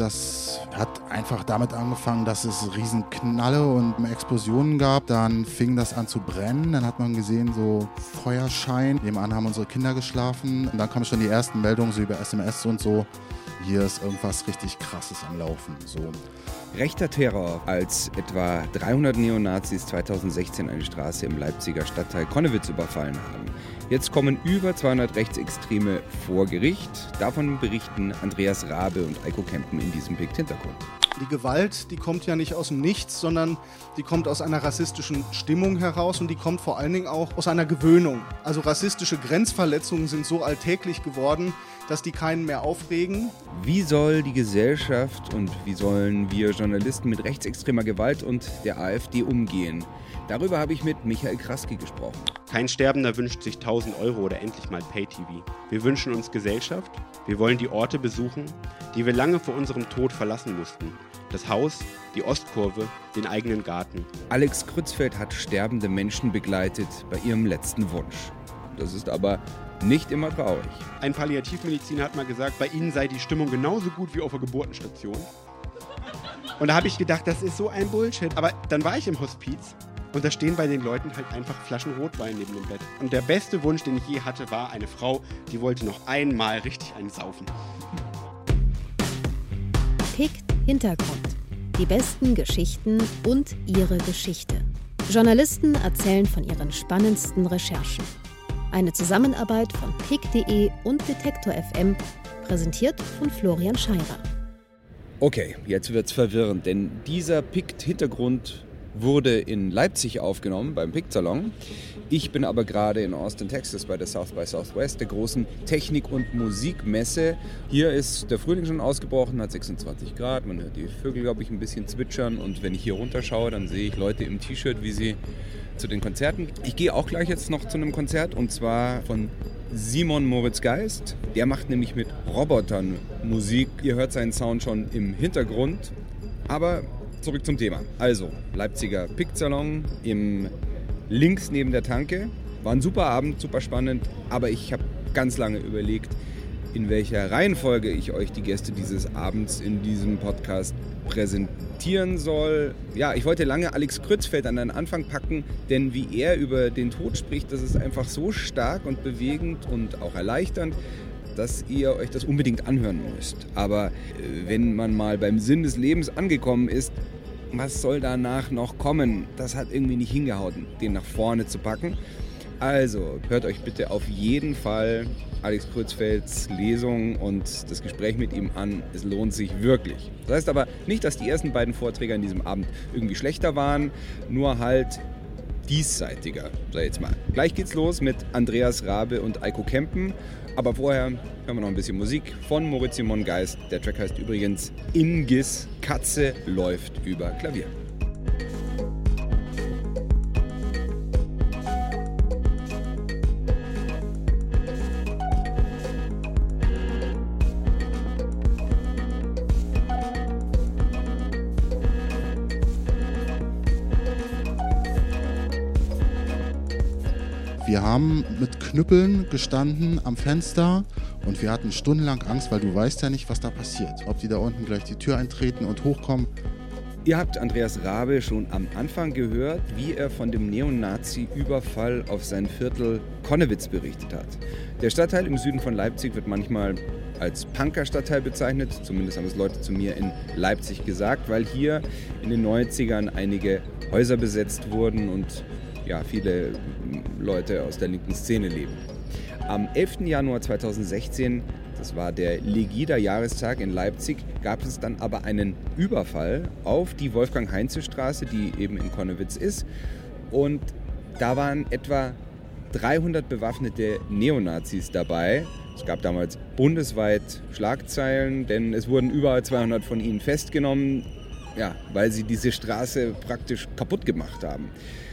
Das hat einfach damit angefangen, dass es Riesenknalle und Explosionen gab. Dann fing das an zu brennen. Dann hat man gesehen, so Feuerschein. Nebenan haben unsere Kinder geschlafen. Und dann kamen schon die ersten Meldungen so über SMS und so. Hier ist irgendwas richtig Krasses am Laufen. So. Rechter Terror, als etwa 300 Neonazis 2016 eine Straße im Leipziger Stadtteil Konnewitz überfallen haben. Jetzt kommen über 200 Rechtsextreme vor Gericht. Davon berichten Andreas Rabe und Eiko Kempen in diesem Bild Hintergrund. Die Gewalt, die kommt ja nicht aus dem Nichts, sondern die kommt aus einer rassistischen Stimmung heraus und die kommt vor allen Dingen auch aus einer Gewöhnung. Also rassistische Grenzverletzungen sind so alltäglich geworden, dass die keinen mehr aufregen. Wie soll die Gesellschaft und wie sollen wir Journalisten mit rechtsextremer Gewalt und der AfD umgehen? Darüber habe ich mit Michael Kraski gesprochen. Kein Sterbender wünscht sich 1000 Euro oder endlich mal Pay-TV. Wir wünschen uns Gesellschaft. Wir wollen die Orte besuchen, die wir lange vor unserem Tod verlassen mussten. Das Haus, die Ostkurve, den eigenen Garten. Alex Krützfeld hat sterbende Menschen begleitet bei ihrem letzten Wunsch. Das ist aber nicht immer traurig. Ein Palliativmediziner hat mal gesagt, bei Ihnen sei die Stimmung genauso gut wie auf der Geburtenstation. Und da habe ich gedacht, das ist so ein Bullshit. Aber dann war ich im Hospiz und da stehen bei den Leuten halt einfach Flaschen Rotwein neben dem Bett. Und der beste Wunsch, den ich je hatte, war eine Frau, die wollte noch einmal richtig einen saufen. Pickt Hintergrund. Die besten Geschichten und ihre Geschichte. Journalisten erzählen von ihren spannendsten Recherchen. Eine Zusammenarbeit von pick.de und Detektor FM, präsentiert von Florian Scheirer. Okay, jetzt wird's verwirrend, denn dieser Pict-Hintergrund wurde in Leipzig aufgenommen beim Pict Salon. Ich bin aber gerade in Austin, Texas bei der South by Southwest, der großen Technik- und Musikmesse. Hier ist der Frühling schon ausgebrochen, hat 26 Grad. Man hört die Vögel, glaube ich, ein bisschen zwitschern. Und wenn ich hier runterschaue, dann sehe ich Leute im T-Shirt, wie sie zu den Konzerten. Ich gehe auch gleich jetzt noch zu einem Konzert und zwar von Simon Moritz Geist. Der macht nämlich mit Robotern Musik. Ihr hört seinen Sound schon im Hintergrund. Aber zurück zum Thema. Also, Leipziger Picksalon im links neben der Tanke. War ein super Abend, super spannend, aber ich habe ganz lange überlegt, in welcher Reihenfolge ich euch die Gäste dieses Abends in diesem Podcast präsentieren soll. Ja, ich wollte lange Alex Krützfeld an den Anfang packen, denn wie er über den Tod spricht, das ist einfach so stark und bewegend und auch erleichternd, dass ihr euch das unbedingt anhören müsst. Aber äh, wenn man mal beim Sinn des Lebens angekommen ist, was soll danach noch kommen? Das hat irgendwie nicht hingehauen, den nach vorne zu packen. Also hört euch bitte auf jeden Fall Alex Kurzfelds Lesung und das Gespräch mit ihm an. Es lohnt sich wirklich. Das heißt aber nicht, dass die ersten beiden Vorträge an diesem Abend irgendwie schlechter waren, nur halt diesseitiger, sag ich jetzt mal. Gleich geht's los mit Andreas Rabe und Eiko Kempen. Aber vorher hören wir noch ein bisschen Musik von Moritz Simon Geist. Der Track heißt übrigens Ingis Katze läuft über Klavier. Wir haben mit Knüppeln gestanden am Fenster und wir hatten stundenlang Angst, weil du weißt ja nicht, was da passiert. Ob die da unten gleich die Tür eintreten und hochkommen. Ihr habt Andreas Rabe schon am Anfang gehört, wie er von dem Neonazi-Überfall auf sein Viertel Konnewitz berichtet hat. Der Stadtteil im Süden von Leipzig wird manchmal als Punker-Stadtteil bezeichnet. Zumindest haben es Leute zu mir in Leipzig gesagt, weil hier in den 90ern einige Häuser besetzt wurden und ja, viele Leute aus der linken Szene leben. Am 11. Januar 2016, das war der Legida-Jahrestag in Leipzig, gab es dann aber einen Überfall auf die Wolfgang-Heinze-Straße, die eben in Konnewitz ist. Und da waren etwa 300 bewaffnete Neonazis dabei. Es gab damals bundesweit Schlagzeilen, denn es wurden über 200 von ihnen festgenommen, ja, weil sie diese Straße praktisch kaputt gemacht haben.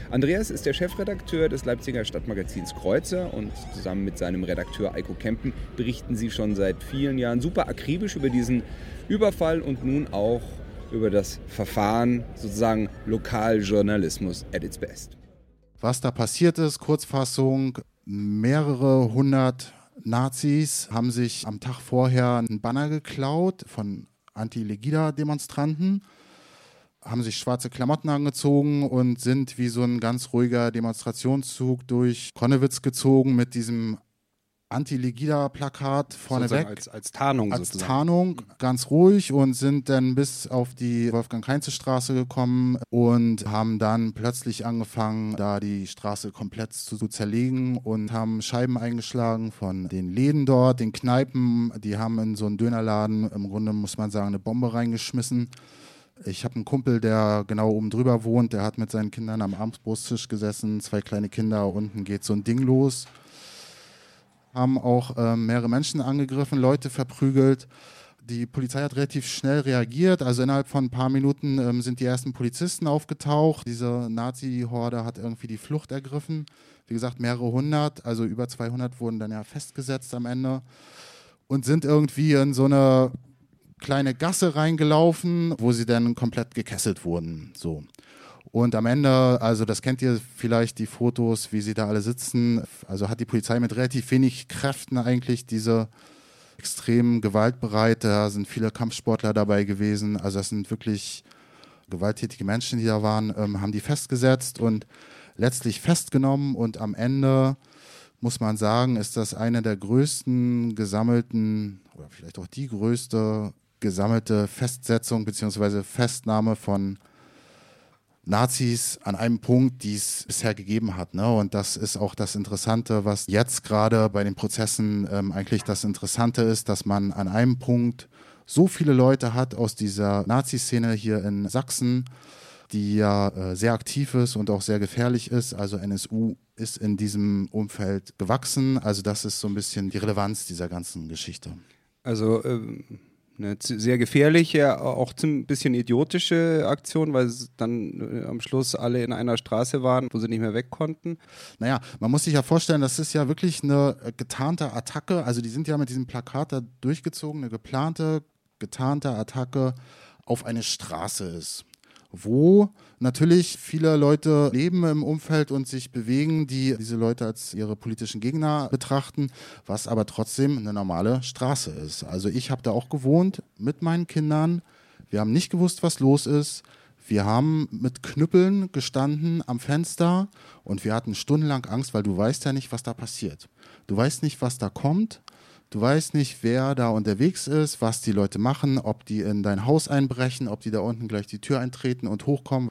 Andreas ist der Chefredakteur des Leipziger Stadtmagazins Kreuzer und zusammen mit seinem Redakteur Eiko Kempen berichten sie schon seit vielen Jahren super akribisch über diesen Überfall und nun auch über das Verfahren, sozusagen Lokaljournalismus at its best. Was da passiert ist, Kurzfassung, mehrere hundert Nazis haben sich am Tag vorher einen Banner geklaut von Anti-Legida-Demonstranten, haben sich schwarze Klamotten angezogen und sind wie so ein ganz ruhiger Demonstrationszug durch Konnewitz gezogen mit diesem Anti-Legida-Plakat vorneweg. Als, als Tarnung als sozusagen. Tarnung ganz ruhig und sind dann bis auf die Wolfgang-Heinze-Straße gekommen und haben dann plötzlich angefangen, da die Straße komplett zu, zu zerlegen und haben Scheiben eingeschlagen von den Läden dort, den Kneipen. Die haben in so einen Dönerladen im Grunde, muss man sagen, eine Bombe reingeschmissen. Ich habe einen Kumpel, der genau oben drüber wohnt, der hat mit seinen Kindern am Abendsbrusttisch gesessen, zwei kleine Kinder, unten geht so ein Ding los haben auch ähm, mehrere Menschen angegriffen, Leute verprügelt. Die Polizei hat relativ schnell reagiert. Also innerhalb von ein paar Minuten ähm, sind die ersten Polizisten aufgetaucht. Diese Nazi-Horde hat irgendwie die Flucht ergriffen. Wie gesagt, mehrere hundert, also über 200 wurden dann ja festgesetzt am Ende und sind irgendwie in so eine kleine Gasse reingelaufen, wo sie dann komplett gekesselt wurden. So. Und am Ende, also das kennt ihr vielleicht, die Fotos, wie sie da alle sitzen. Also hat die Polizei mit relativ wenig Kräften eigentlich diese extrem gewaltbereite, da sind viele Kampfsportler dabei gewesen. Also das sind wirklich gewalttätige Menschen, die da waren, ähm, haben die festgesetzt und letztlich festgenommen. Und am Ende muss man sagen, ist das eine der größten gesammelten, oder vielleicht auch die größte gesammelte Festsetzung bzw. Festnahme von Nazis an einem Punkt, die es bisher gegeben hat. Ne? Und das ist auch das Interessante, was jetzt gerade bei den Prozessen ähm, eigentlich das Interessante ist, dass man an einem Punkt so viele Leute hat aus dieser Nazi-Szene hier in Sachsen, die ja äh, sehr aktiv ist und auch sehr gefährlich ist. Also NSU ist in diesem Umfeld gewachsen. Also das ist so ein bisschen die Relevanz dieser ganzen Geschichte. Also ähm, eine sehr gefährliche, auch ein bisschen idiotische Aktion, weil dann äh, am Schluss alle in einer Straße waren, wo sie nicht mehr weg konnten. Naja, man muss sich ja vorstellen, das ist ja wirklich eine getarnte Attacke. Also die sind ja mit diesem Plakat da durchgezogen, eine geplante, getarnte Attacke auf eine Straße ist wo natürlich viele Leute leben im Umfeld und sich bewegen, die diese Leute als ihre politischen Gegner betrachten, was aber trotzdem eine normale Straße ist. Also ich habe da auch gewohnt mit meinen Kindern. Wir haben nicht gewusst, was los ist. Wir haben mit Knüppeln gestanden am Fenster und wir hatten stundenlang Angst, weil du weißt ja nicht, was da passiert. Du weißt nicht, was da kommt. Du weißt nicht, wer da unterwegs ist, was die Leute machen, ob die in dein Haus einbrechen, ob die da unten gleich die Tür eintreten und hochkommen.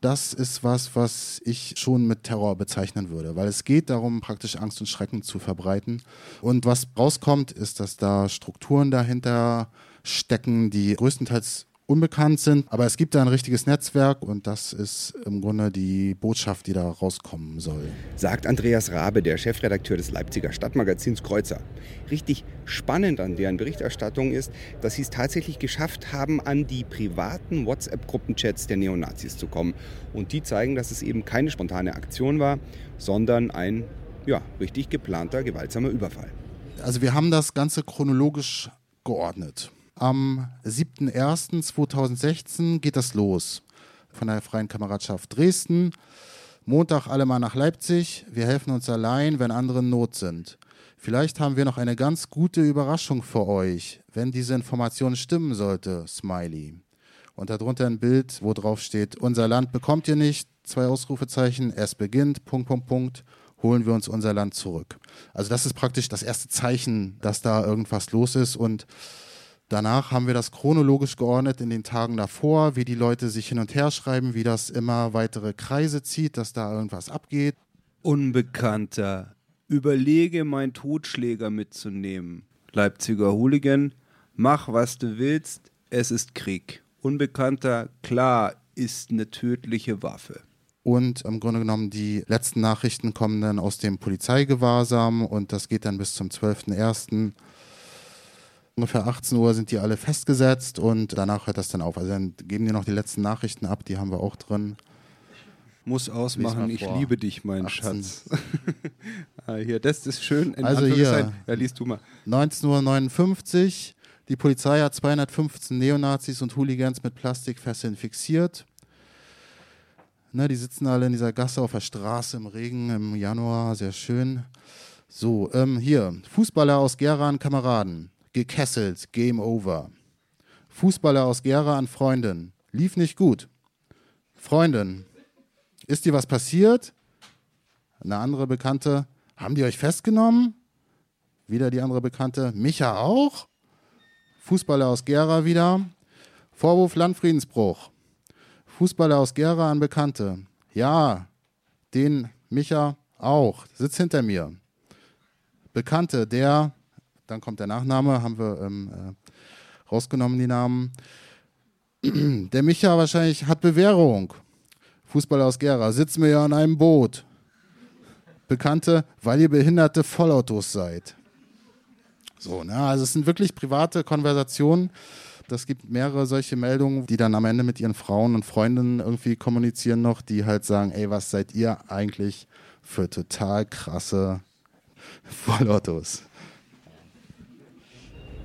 Das ist was, was ich schon mit Terror bezeichnen würde, weil es geht darum, praktisch Angst und Schrecken zu verbreiten. Und was rauskommt, ist, dass da Strukturen dahinter stecken, die größtenteils unbekannt sind. Aber es gibt da ein richtiges Netzwerk und das ist im Grunde die Botschaft, die da rauskommen soll. Sagt Andreas Rabe, der Chefredakteur des Leipziger Stadtmagazins Kreuzer. Richtig spannend an deren Berichterstattung ist, dass sie es tatsächlich geschafft haben, an die privaten WhatsApp-Gruppenchats der Neonazis zu kommen. Und die zeigen, dass es eben keine spontane Aktion war, sondern ein ja, richtig geplanter, gewaltsamer Überfall. Also wir haben das Ganze chronologisch geordnet. Am 7.01.2016 geht das los von der Freien Kameradschaft Dresden. Montag alle mal nach Leipzig. Wir helfen uns allein, wenn andere in Not sind. Vielleicht haben wir noch eine ganz gute Überraschung für euch, wenn diese Information stimmen sollte. Smiley. Und darunter ein Bild, wo drauf steht: Unser Land bekommt ihr nicht. Zwei Ausrufezeichen. Es beginnt. Punkt, Punkt, Punkt. Holen wir uns unser Land zurück. Also, das ist praktisch das erste Zeichen, dass da irgendwas los ist. Und Danach haben wir das chronologisch geordnet in den Tagen davor, wie die Leute sich hin und her schreiben, wie das immer weitere Kreise zieht, dass da irgendwas abgeht. Unbekannter, überlege, meinen Totschläger mitzunehmen. Leipziger Hooligan, mach was du willst, es ist Krieg. Unbekannter, klar, ist eine tödliche Waffe. Und im Grunde genommen die letzten Nachrichten kommen dann aus dem Polizeigewahrsam und das geht dann bis zum 12.01 ungefähr 18 Uhr sind die alle festgesetzt und danach hört das dann auf. Also dann geben die noch die letzten Nachrichten ab, die haben wir auch drin. Muss ausmachen, ich liebe dich, mein 18. Schatz. ah, hier, das ist schön. In also hier, ja, liest du mal. 19.59 Uhr, die Polizei hat 215 Neonazis und Hooligans mit Plastikfesseln fixiert. Ne, die sitzen alle in dieser Gasse auf der Straße im Regen im Januar, sehr schön. So, ähm, hier, Fußballer aus Geran, Kameraden gekesselt, Game Over. Fußballer aus Gera an Freundin. Lief nicht gut. Freundin, ist dir was passiert? Eine andere Bekannte, haben die euch festgenommen? Wieder die andere Bekannte, Micha auch? Fußballer aus Gera wieder. Vorwurf Landfriedensbruch. Fußballer aus Gera an Bekannte. Ja, den Micha auch. Sitzt hinter mir. Bekannte, der, dann kommt der Nachname, haben wir ähm, äh, rausgenommen, die Namen. Der Micha wahrscheinlich hat Bewährung. Fußballer aus Gera, sitzen wir ja an einem Boot. Bekannte, weil ihr behinderte Vollautos seid. So, ne? Also es sind wirklich private Konversationen. Das gibt mehrere solche Meldungen, die dann am Ende mit ihren Frauen und Freundinnen irgendwie kommunizieren noch, die halt sagen, ey, was seid ihr eigentlich für total krasse Vollautos?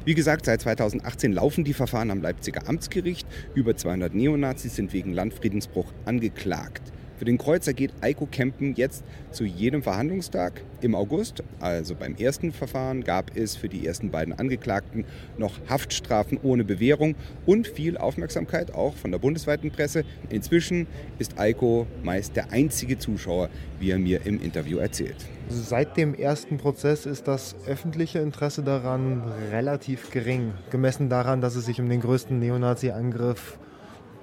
Wie gesagt, seit 2018 laufen die Verfahren am Leipziger Amtsgericht. Über 200 Neonazis sind wegen Landfriedensbruch angeklagt. Für den Kreuzer geht Eiko Kempen jetzt zu jedem Verhandlungstag im August. Also beim ersten Verfahren gab es für die ersten beiden Angeklagten noch Haftstrafen ohne Bewährung und viel Aufmerksamkeit auch von der bundesweiten Presse. Inzwischen ist Eiko meist der einzige Zuschauer, wie er mir im Interview erzählt. Seit dem ersten Prozess ist das öffentliche Interesse daran relativ gering, gemessen daran, dass es sich um den größten Neonazi-Angriff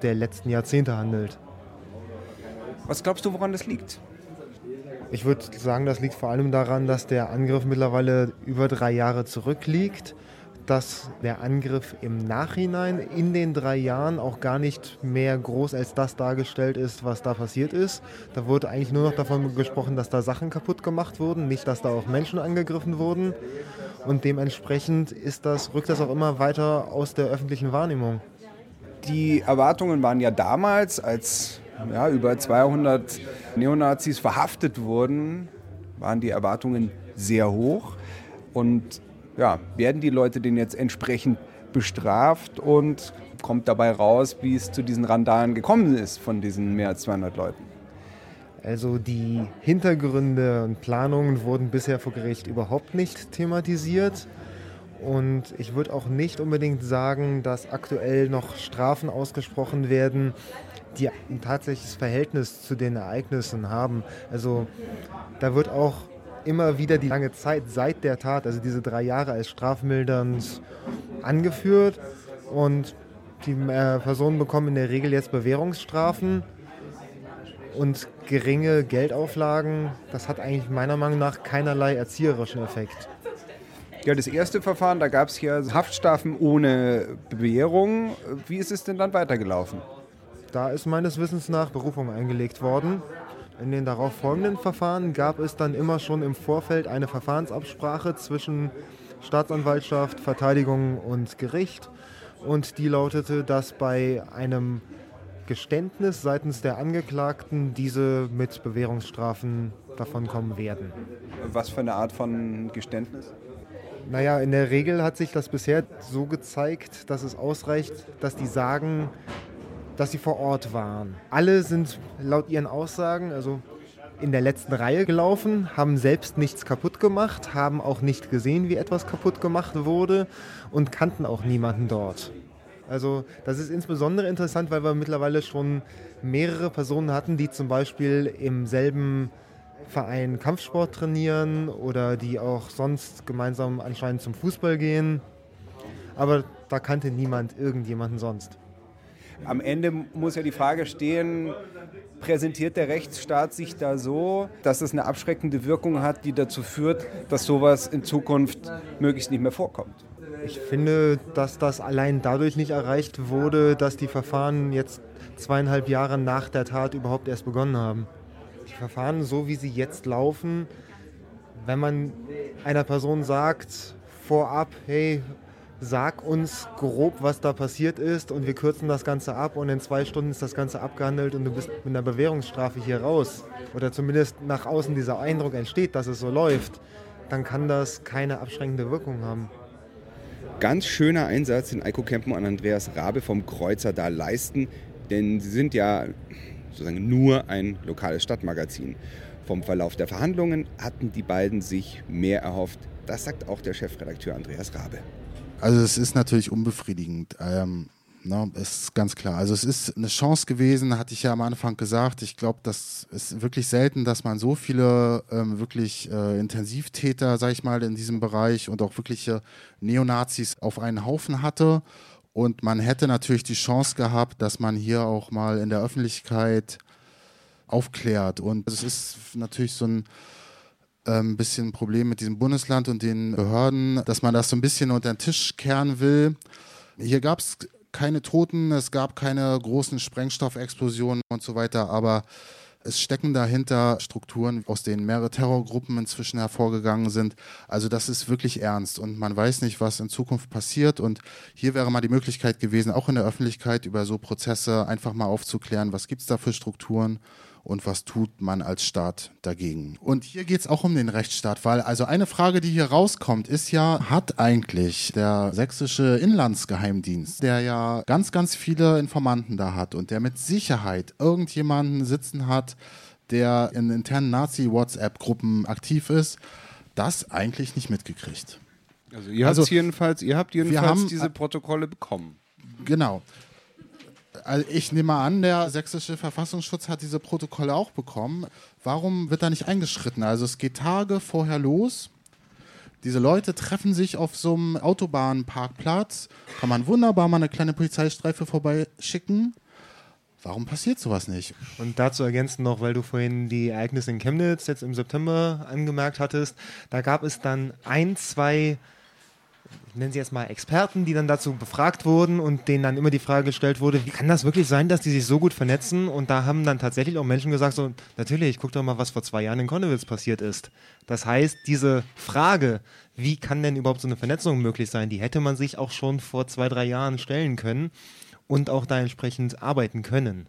der letzten Jahrzehnte handelt. Was glaubst du, woran das liegt? Ich würde sagen, das liegt vor allem daran, dass der Angriff mittlerweile über drei Jahre zurückliegt, dass der Angriff im Nachhinein in den drei Jahren auch gar nicht mehr groß als das dargestellt ist, was da passiert ist. Da wurde eigentlich nur noch davon gesprochen, dass da Sachen kaputt gemacht wurden, nicht, dass da auch Menschen angegriffen wurden. Und dementsprechend ist das, rückt das auch immer weiter aus der öffentlichen Wahrnehmung. Die Erwartungen waren ja damals, als ja, über 200 Neonazis verhaftet wurden, waren die Erwartungen sehr hoch. Und ja, werden die Leute denn jetzt entsprechend bestraft und kommt dabei raus, wie es zu diesen Randalen gekommen ist von diesen mehr als 200 Leuten? Also die Hintergründe und Planungen wurden bisher vor Gericht überhaupt nicht thematisiert. Und ich würde auch nicht unbedingt sagen, dass aktuell noch Strafen ausgesprochen werden, die ein tatsächliches Verhältnis zu den Ereignissen haben. Also da wird auch immer wieder die lange Zeit seit der Tat, also diese drei Jahre als strafmildernd angeführt. Und die äh, Personen bekommen in der Regel jetzt Bewährungsstrafen und geringe Geldauflagen. Das hat eigentlich meiner Meinung nach keinerlei erzieherischen Effekt. Ja, das erste Verfahren, da gab es hier Haftstrafen ohne Bewährung. Wie ist es denn dann weitergelaufen? Da ist meines Wissens nach Berufung eingelegt worden. In den darauf folgenden Verfahren gab es dann immer schon im Vorfeld eine Verfahrensabsprache zwischen Staatsanwaltschaft, Verteidigung und Gericht. Und die lautete, dass bei einem Geständnis seitens der Angeklagten diese mit Bewährungsstrafen davonkommen werden. Was für eine Art von Geständnis? Naja, in der Regel hat sich das bisher so gezeigt, dass es ausreicht, dass die sagen, dass sie vor Ort waren. Alle sind laut ihren Aussagen, also in der letzten Reihe gelaufen, haben selbst nichts kaputt gemacht, haben auch nicht gesehen, wie etwas kaputt gemacht wurde und kannten auch niemanden dort. Also das ist insbesondere interessant, weil wir mittlerweile schon mehrere Personen hatten, die zum Beispiel im selben Verein Kampfsport trainieren oder die auch sonst gemeinsam anscheinend zum Fußball gehen. Aber da kannte niemand irgendjemanden sonst. Am Ende muss ja die Frage stehen, präsentiert der Rechtsstaat sich da so, dass es eine abschreckende Wirkung hat, die dazu führt, dass sowas in Zukunft möglichst nicht mehr vorkommt? Ich finde, dass das allein dadurch nicht erreicht wurde, dass die Verfahren jetzt zweieinhalb Jahre nach der Tat überhaupt erst begonnen haben. Die Verfahren, so wie sie jetzt laufen, wenn man einer Person sagt vorab, hey, sag uns grob, was da passiert ist und wir kürzen das Ganze ab und in zwei Stunden ist das Ganze abgehandelt und du bist mit einer Bewährungsstrafe hier raus. Oder zumindest nach außen dieser Eindruck entsteht, dass es so läuft, dann kann das keine abschränkende Wirkung haben. Ganz schöner Einsatz, den Eiko Kempen und Andreas Rabe vom Kreuzer da leisten, denn sie sind ja sozusagen nur ein lokales Stadtmagazin. Vom Verlauf der Verhandlungen hatten die beiden sich mehr erhofft. Das sagt auch der Chefredakteur Andreas Rabe. Also es ist natürlich unbefriedigend. Ähm, Ne, ist ganz klar. Also es ist eine Chance gewesen, hatte ich ja am Anfang gesagt. Ich glaube, das ist wirklich selten, dass man so viele ähm, wirklich äh, Intensivtäter, sag ich mal, in diesem Bereich und auch wirkliche Neonazis auf einen Haufen hatte. Und man hätte natürlich die Chance gehabt, dass man hier auch mal in der Öffentlichkeit aufklärt. Und es ist natürlich so ein ähm, bisschen ein Problem mit diesem Bundesland und den Behörden, dass man das so ein bisschen unter den Tisch kehren will. Hier gab es keine Toten, es gab keine großen Sprengstoffexplosionen und so weiter, aber es stecken dahinter Strukturen, aus denen mehrere Terrorgruppen inzwischen hervorgegangen sind. Also das ist wirklich ernst und man weiß nicht, was in Zukunft passiert. Und hier wäre mal die Möglichkeit gewesen, auch in der Öffentlichkeit über so Prozesse einfach mal aufzuklären, was gibt es da für Strukturen und was tut man als Staat dagegen. Und hier geht es auch um den Rechtsstaat, weil also eine Frage, die hier rauskommt, ist ja, hat eigentlich der sächsische Inlandsgeheimdienst, der ja ganz, ganz viele Informanten da hat und der mit Sicherheit irgendjemanden sitzen hat, der in internen Nazi-WhatsApp-Gruppen aktiv ist, das eigentlich nicht mitgekriegt. Also ihr habt jedenfalls, ihr habt jedenfalls haben, diese Protokolle bekommen. Genau also ich nehme an, der sächsische Verfassungsschutz hat diese Protokolle auch bekommen. Warum wird da nicht eingeschritten? Also es geht Tage vorher los. Diese Leute treffen sich auf so einem Autobahnparkplatz. Kann man wunderbar mal eine kleine Polizeistreife vorbeischicken. Warum passiert sowas nicht? Und dazu ergänzen noch, weil du vorhin die Ereignisse in Chemnitz jetzt im September angemerkt hattest, da gab es dann ein, zwei ich nenne sie jetzt mal Experten, die dann dazu befragt wurden und denen dann immer die Frage gestellt wurde, wie kann das wirklich sein, dass die sich so gut vernetzen? Und da haben dann tatsächlich auch Menschen gesagt, so, natürlich, guck doch mal, was vor zwei Jahren in Konnewitz passiert ist. Das heißt, diese Frage, wie kann denn überhaupt so eine Vernetzung möglich sein, die hätte man sich auch schon vor zwei, drei Jahren stellen können und auch da entsprechend arbeiten können.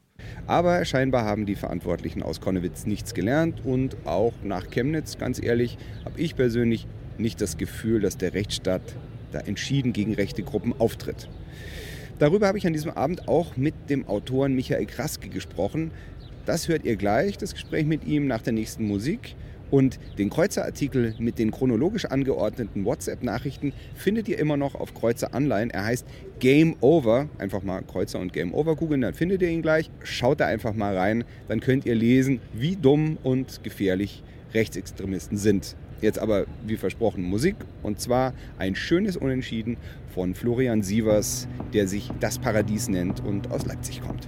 Aber scheinbar haben die Verantwortlichen aus Konnewitz nichts gelernt und auch nach Chemnitz, ganz ehrlich, habe ich persönlich nicht das Gefühl, dass der Rechtsstaat da entschieden gegen rechte Gruppen auftritt. Darüber habe ich an diesem Abend auch mit dem Autoren Michael Kraske gesprochen. Das hört ihr gleich, das Gespräch mit ihm nach der nächsten Musik. Und den Kreuzer-Artikel mit den chronologisch angeordneten WhatsApp-Nachrichten findet ihr immer noch auf Kreuzer Online. Er heißt Game Over. Einfach mal Kreuzer und Game Over googeln, dann findet ihr ihn gleich. Schaut da einfach mal rein, dann könnt ihr lesen, wie dumm und gefährlich Rechtsextremisten sind. Jetzt aber, wie versprochen, Musik. Und zwar ein schönes Unentschieden von Florian Sievers, der sich Das Paradies nennt und aus Leipzig kommt.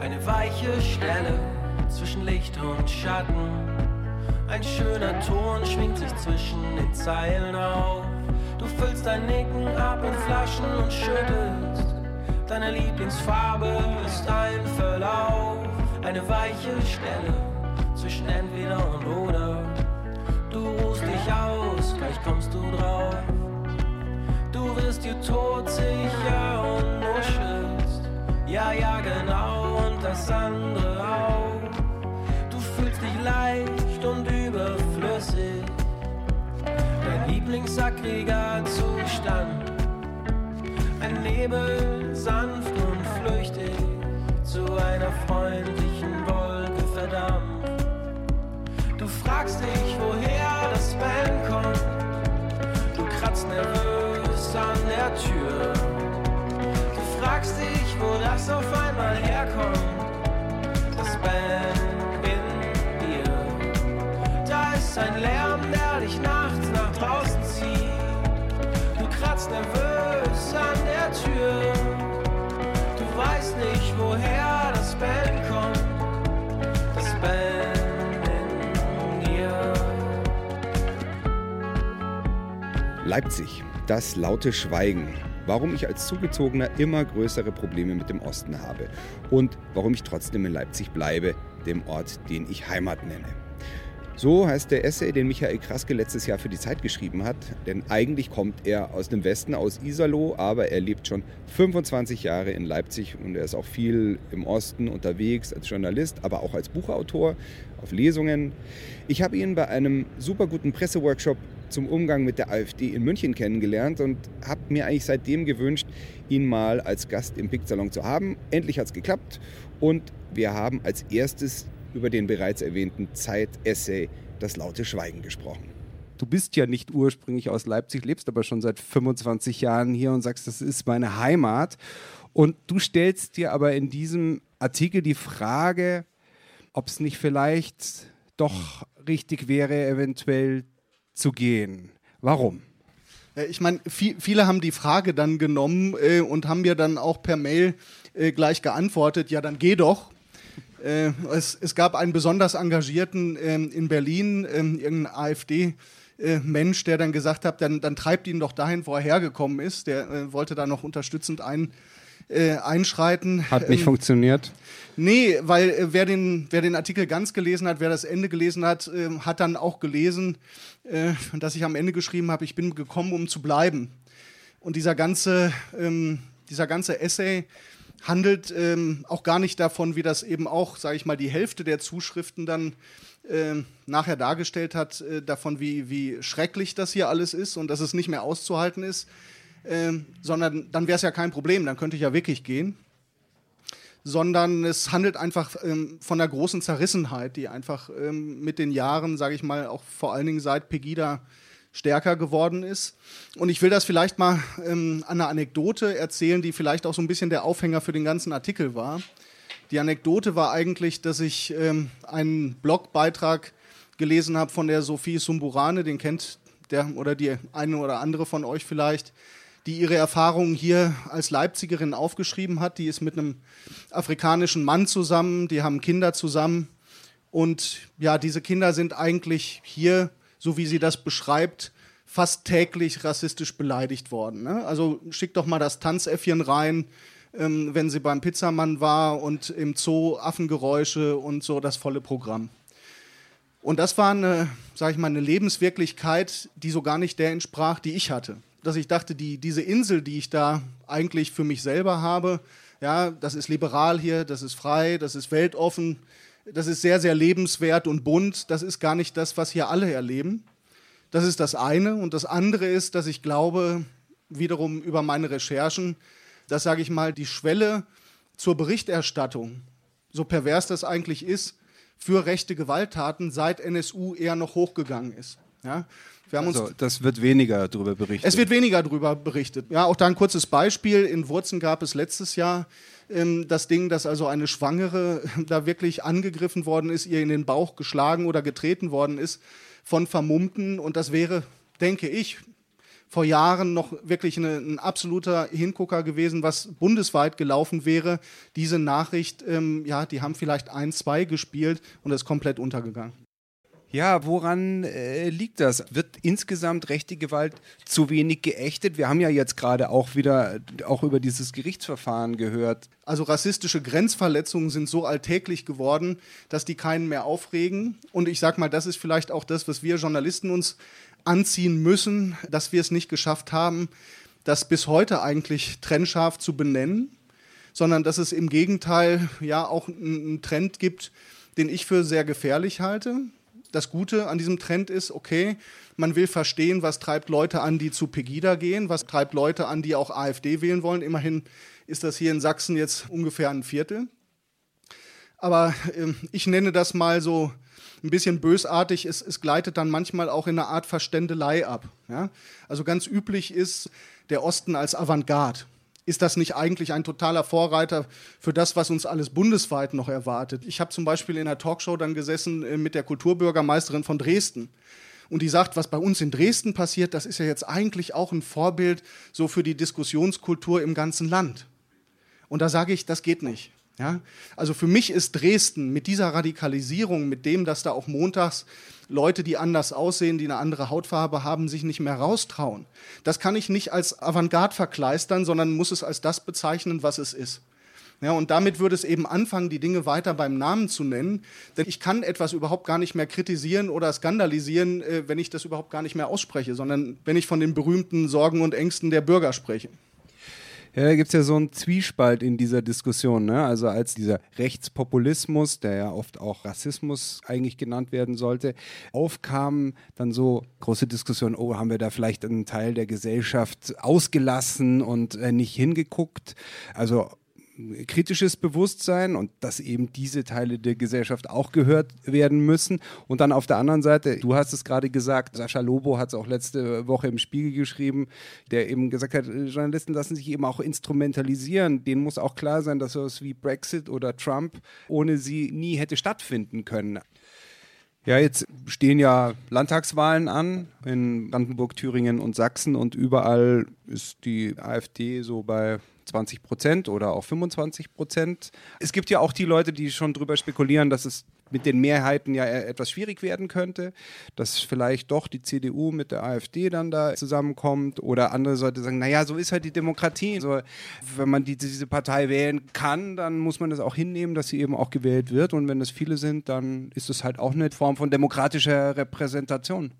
Eine weiche Stelle zwischen Licht und Schatten ein schöner Ton schwingt sich zwischen den Zeilen auf. Du füllst dein Nicken ab in Flaschen und schüttelst. Deine Lieblingsfarbe ist ein Verlauf. Eine weiche Stelle zwischen entweder und oder. Du ruhst dich aus, gleich kommst du drauf. Du wirst dir todsicher und nuschelst. Ja, ja, genau, und das andere auch. Du fühlst dich leicht und überflüssig. Dein Lieblingsaggregatzustand. Ein Nebel, sanft und flüchtig, zu einer freundlichen Wolke verdammt. Du fragst dich, woher das Band kommt. Du kratzt nervös an der Tür. Du fragst dich, wo das auf einmal herkommt. Ein Lärm, der dich nachts nach draußen zieht. Du kratzt nervös an der Tür. Du weißt nicht, woher das Bellen kommt. Das dir. Leipzig, das laute Schweigen warum ich als Zugezogener immer größere Probleme mit dem Osten habe und warum ich trotzdem in Leipzig bleibe, dem Ort, den ich Heimat nenne. So heißt der Essay, den Michael Kraske letztes Jahr für die Zeit geschrieben hat. Denn eigentlich kommt er aus dem Westen, aus Iserloh, aber er lebt schon 25 Jahre in Leipzig und er ist auch viel im Osten unterwegs als Journalist, aber auch als Buchautor auf Lesungen. Ich habe ihn bei einem super guten Presseworkshop zum Umgang mit der AfD in München kennengelernt und habe mir eigentlich seitdem gewünscht, ihn mal als Gast im Pick-Salon zu haben. Endlich hat es geklappt und wir haben als erstes über den bereits erwähnten Zeit-Essay Das laute Schweigen gesprochen. Du bist ja nicht ursprünglich aus Leipzig, lebst aber schon seit 25 Jahren hier und sagst, das ist meine Heimat. Und du stellst dir aber in diesem Artikel die Frage, ob es nicht vielleicht doch richtig wäre, eventuell zu gehen. Warum? Ich meine, viel, viele haben die Frage dann genommen äh, und haben mir dann auch per Mail äh, gleich geantwortet, ja, dann geh doch. Äh, es, es, gab einen besonders engagierten ähm, in Berlin, ähm, irgendein AfD-Mensch, der dann gesagt hat, dann, dann, treibt ihn doch dahin, wo er hergekommen ist. Der äh, wollte da noch unterstützend ein, äh, einschreiten. Hat nicht ähm, funktioniert? Nee, weil äh, wer, den, wer den Artikel ganz gelesen hat, wer das Ende gelesen hat, äh, hat dann auch gelesen, äh, dass ich am Ende geschrieben habe, ich bin gekommen, um zu bleiben. Und dieser ganze, ähm, dieser ganze Essay handelt ähm, auch gar nicht davon, wie das eben auch, sage ich mal, die Hälfte der Zuschriften dann äh, nachher dargestellt hat, äh, davon, wie, wie schrecklich das hier alles ist und dass es nicht mehr auszuhalten ist, ähm, sondern dann wäre es ja kein Problem, dann könnte ich ja wirklich gehen. Sondern es handelt einfach ähm, von der großen Zerrissenheit, die einfach ähm, mit den Jahren, sage ich mal, auch vor allen Dingen seit Pegida stärker geworden ist. Und ich will das vielleicht mal ähm, an einer Anekdote erzählen, die vielleicht auch so ein bisschen der Aufhänger für den ganzen Artikel war. Die Anekdote war eigentlich, dass ich ähm, einen Blogbeitrag gelesen habe von der Sophie Sumburane, den kennt der oder die eine oder andere von euch vielleicht, die ihre Erfahrungen hier als Leipzigerin aufgeschrieben hat. Die ist mit einem afrikanischen Mann zusammen, die haben Kinder zusammen. Und ja, diese Kinder sind eigentlich hier, so wie sie das beschreibt, fast täglich rassistisch beleidigt worden. Ne? Also schickt doch mal das Tanzäffchen rein, ähm, wenn sie beim Pizzamann war und im Zoo Affengeräusche und so das volle Programm. Und das war eine, sag ich mal, eine Lebenswirklichkeit, die so gar nicht der entsprach, die ich hatte dass ich dachte, die, diese Insel, die ich da eigentlich für mich selber habe, ja, das ist liberal hier, das ist frei, das ist weltoffen, das ist sehr, sehr lebenswert und bunt. Das ist gar nicht das, was hier alle erleben. Das ist das eine. Und das andere ist, dass ich glaube, wiederum über meine Recherchen, dass, sage ich mal, die Schwelle zur Berichterstattung, so pervers das eigentlich ist, für rechte Gewalttaten seit NSU eher noch hochgegangen ist. Ja? Wir haben also, uns das wird weniger darüber berichtet. Es wird weniger darüber berichtet. Ja, auch da ein kurzes Beispiel. In Wurzen gab es letztes Jahr ähm, das Ding, dass also eine Schwangere da wirklich angegriffen worden ist, ihr in den Bauch geschlagen oder getreten worden ist von Vermummten. Und das wäre, denke ich, vor Jahren noch wirklich eine, ein absoluter Hingucker gewesen, was bundesweit gelaufen wäre. Diese Nachricht, ähm, ja, die haben vielleicht ein, zwei gespielt und ist komplett untergegangen. Ja, woran äh, liegt das? Wird insgesamt rechte Gewalt zu wenig geächtet? Wir haben ja jetzt gerade auch wieder auch über dieses Gerichtsverfahren gehört. Also rassistische Grenzverletzungen sind so alltäglich geworden, dass die keinen mehr aufregen. Und ich sag mal, das ist vielleicht auch das, was wir Journalisten uns anziehen müssen, dass wir es nicht geschafft haben, das bis heute eigentlich trennscharf zu benennen, sondern dass es im Gegenteil ja auch einen Trend gibt, den ich für sehr gefährlich halte das Gute an diesem Trend ist, okay, man will verstehen, was treibt Leute an, die zu Pegida gehen, was treibt Leute an, die auch AfD wählen wollen. Immerhin ist das hier in Sachsen jetzt ungefähr ein Viertel. Aber äh, ich nenne das mal so ein bisschen bösartig, es, es, gleitet dann manchmal auch in eine Art Verständelei ab. Ja? Also ganz üblich ist der Osten als Avantgarde ist das nicht eigentlich ein totaler Vorreiter für das, was uns alles bundesweit noch erwartet? Ich habe zum Beispiel in einer Talkshow dann gesessen äh, mit der Kulturbürgermeisterin von Dresden. Und die sagt, was bei uns in Dresden passiert, das ist ja jetzt eigentlich auch ein Vorbild so für die Diskussionskultur im ganzen Land. Und da sage ich, das geht nicht. Ja? Also für mich ist Dresden mit dieser Radikalisierung, mit dem, dass da auch montags Leute, die anders aussehen, die eine andere Hautfarbe haben, sich nicht mehr raustrauen. Das kann ich nicht als Avantgarde verkleistern, sondern muss es als das bezeichnen, was es ist. Ja, und damit würde es eben anfangen, die Dinge weiter beim Namen zu nennen. Denn ich kann etwas überhaupt gar nicht mehr kritisieren oder skandalisieren, äh, wenn ich das überhaupt gar nicht mehr ausspreche, sondern wenn ich von den berühmten Sorgen und Ängsten der Bürger spreche. Ja, da gibt es ja so einen Zwiespalt in dieser Diskussion. Ne? Also als dieser Rechtspopulismus, der ja oft auch Rassismus eigentlich genannt werden sollte, aufkam, dann so große Diskussion, oh, haben wir da vielleicht einen Teil der Gesellschaft ausgelassen und äh, nicht hingeguckt? Also kritisches Bewusstsein und dass eben diese Teile der Gesellschaft auch gehört werden müssen. Und dann auf der anderen Seite, du hast es gerade gesagt, Sascha Lobo hat es auch letzte Woche im Spiegel geschrieben, der eben gesagt hat, Journalisten lassen sich eben auch instrumentalisieren. Denen muss auch klar sein, dass sowas wie Brexit oder Trump ohne sie nie hätte stattfinden können. Ja, jetzt stehen ja Landtagswahlen an in Brandenburg, Thüringen und Sachsen und überall ist die AfD so bei 20 Prozent oder auch 25 Prozent. Es gibt ja auch die Leute, die schon darüber spekulieren, dass es mit den Mehrheiten ja e- etwas schwierig werden könnte, dass vielleicht doch die CDU mit der AfD dann da zusammenkommt oder andere Leute sagen, naja, so ist halt die Demokratie. So, wenn man die, diese Partei wählen kann, dann muss man das auch hinnehmen, dass sie eben auch gewählt wird und wenn es viele sind, dann ist es halt auch eine Form von demokratischer Repräsentation.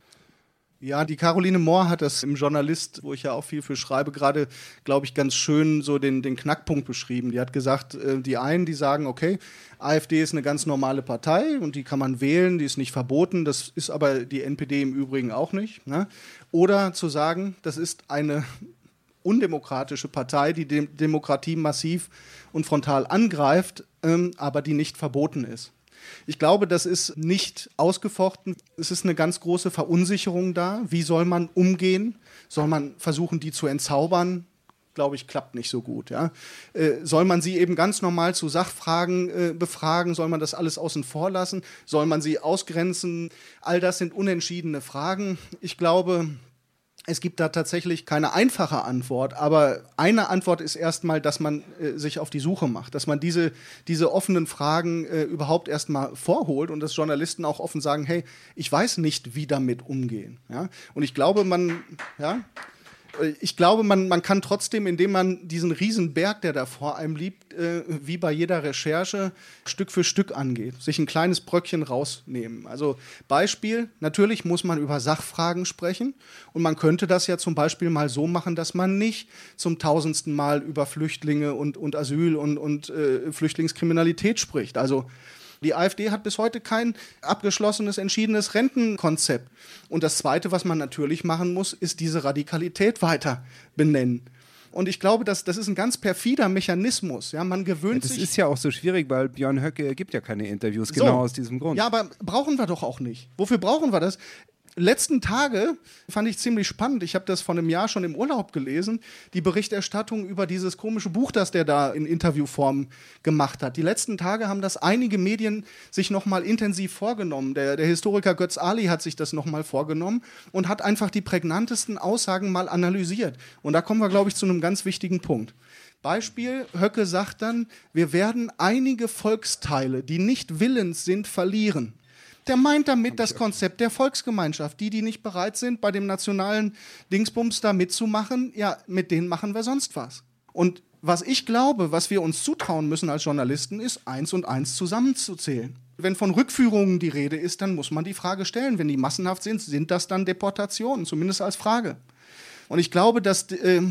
Ja, die Caroline Mohr hat das im Journalist, wo ich ja auch viel für schreibe, gerade, glaube ich, ganz schön so den, den Knackpunkt beschrieben. Die hat gesagt, äh, die einen, die sagen, okay, AfD ist eine ganz normale Partei und die kann man wählen, die ist nicht verboten, das ist aber die NPD im Übrigen auch nicht. Ne? Oder zu sagen, das ist eine undemokratische Partei, die die Demokratie massiv und frontal angreift, ähm, aber die nicht verboten ist. Ich glaube, das ist nicht ausgefochten. Es ist eine ganz große Verunsicherung da. Wie soll man umgehen? Soll man versuchen, die zu entzaubern? glaube ich, klappt nicht so gut. Ja? Äh, soll man sie eben ganz normal zu Sachfragen äh, befragen? Soll man das alles außen vor lassen? Soll man sie ausgrenzen? All das sind unentschiedene Fragen. Ich glaube, es gibt da tatsächlich keine einfache Antwort, aber eine Antwort ist erstmal, dass man äh, sich auf die Suche macht, dass man diese, diese offenen Fragen äh, überhaupt erstmal vorholt und dass Journalisten auch offen sagen, hey, ich weiß nicht, wie damit umgehen. Ja? Und ich glaube, man, ja, ich glaube, man, man kann trotzdem, indem man diesen Riesenberg, der da vor einem liegt, äh, wie bei jeder Recherche, Stück für Stück angeht, sich ein kleines Bröckchen rausnehmen. Also Beispiel, natürlich muss man über Sachfragen sprechen und man könnte das ja zum Beispiel mal so machen, dass man nicht zum tausendsten Mal über Flüchtlinge und, und Asyl und, und äh, Flüchtlingskriminalität spricht. Also die AfD hat bis heute kein abgeschlossenes, entschiedenes Rentenkonzept. Und das Zweite, was man natürlich machen muss, ist diese Radikalität weiter benennen. Und ich glaube, dass, das ist ein ganz perfider Mechanismus. Ja, man gewöhnt ja, sich. Das ist ja auch so schwierig, weil Björn Höcke gibt ja keine Interviews, genau so. aus diesem Grund. Ja, aber brauchen wir doch auch nicht. Wofür brauchen wir das? Letzten Tage fand ich ziemlich spannend. Ich habe das vor einem Jahr schon im Urlaub gelesen. Die Berichterstattung über dieses komische Buch, das der da in Interviewform gemacht hat. Die letzten Tage haben das einige Medien sich nochmal intensiv vorgenommen. Der, der Historiker Götz Ali hat sich das nochmal vorgenommen und hat einfach die prägnantesten Aussagen mal analysiert. Und da kommen wir, glaube ich, zu einem ganz wichtigen Punkt. Beispiel, Höcke sagt dann, wir werden einige Volksteile, die nicht willens sind, verlieren. Der meint damit das Konzept der Volksgemeinschaft. Die, die nicht bereit sind, bei dem nationalen Dingsbums da mitzumachen, ja, mit denen machen wir sonst was. Und was ich glaube, was wir uns zutrauen müssen als Journalisten, ist, eins und eins zusammenzuzählen. Wenn von Rückführungen die Rede ist, dann muss man die Frage stellen. Wenn die massenhaft sind, sind das dann Deportationen, zumindest als Frage. Und ich glaube, dass äh,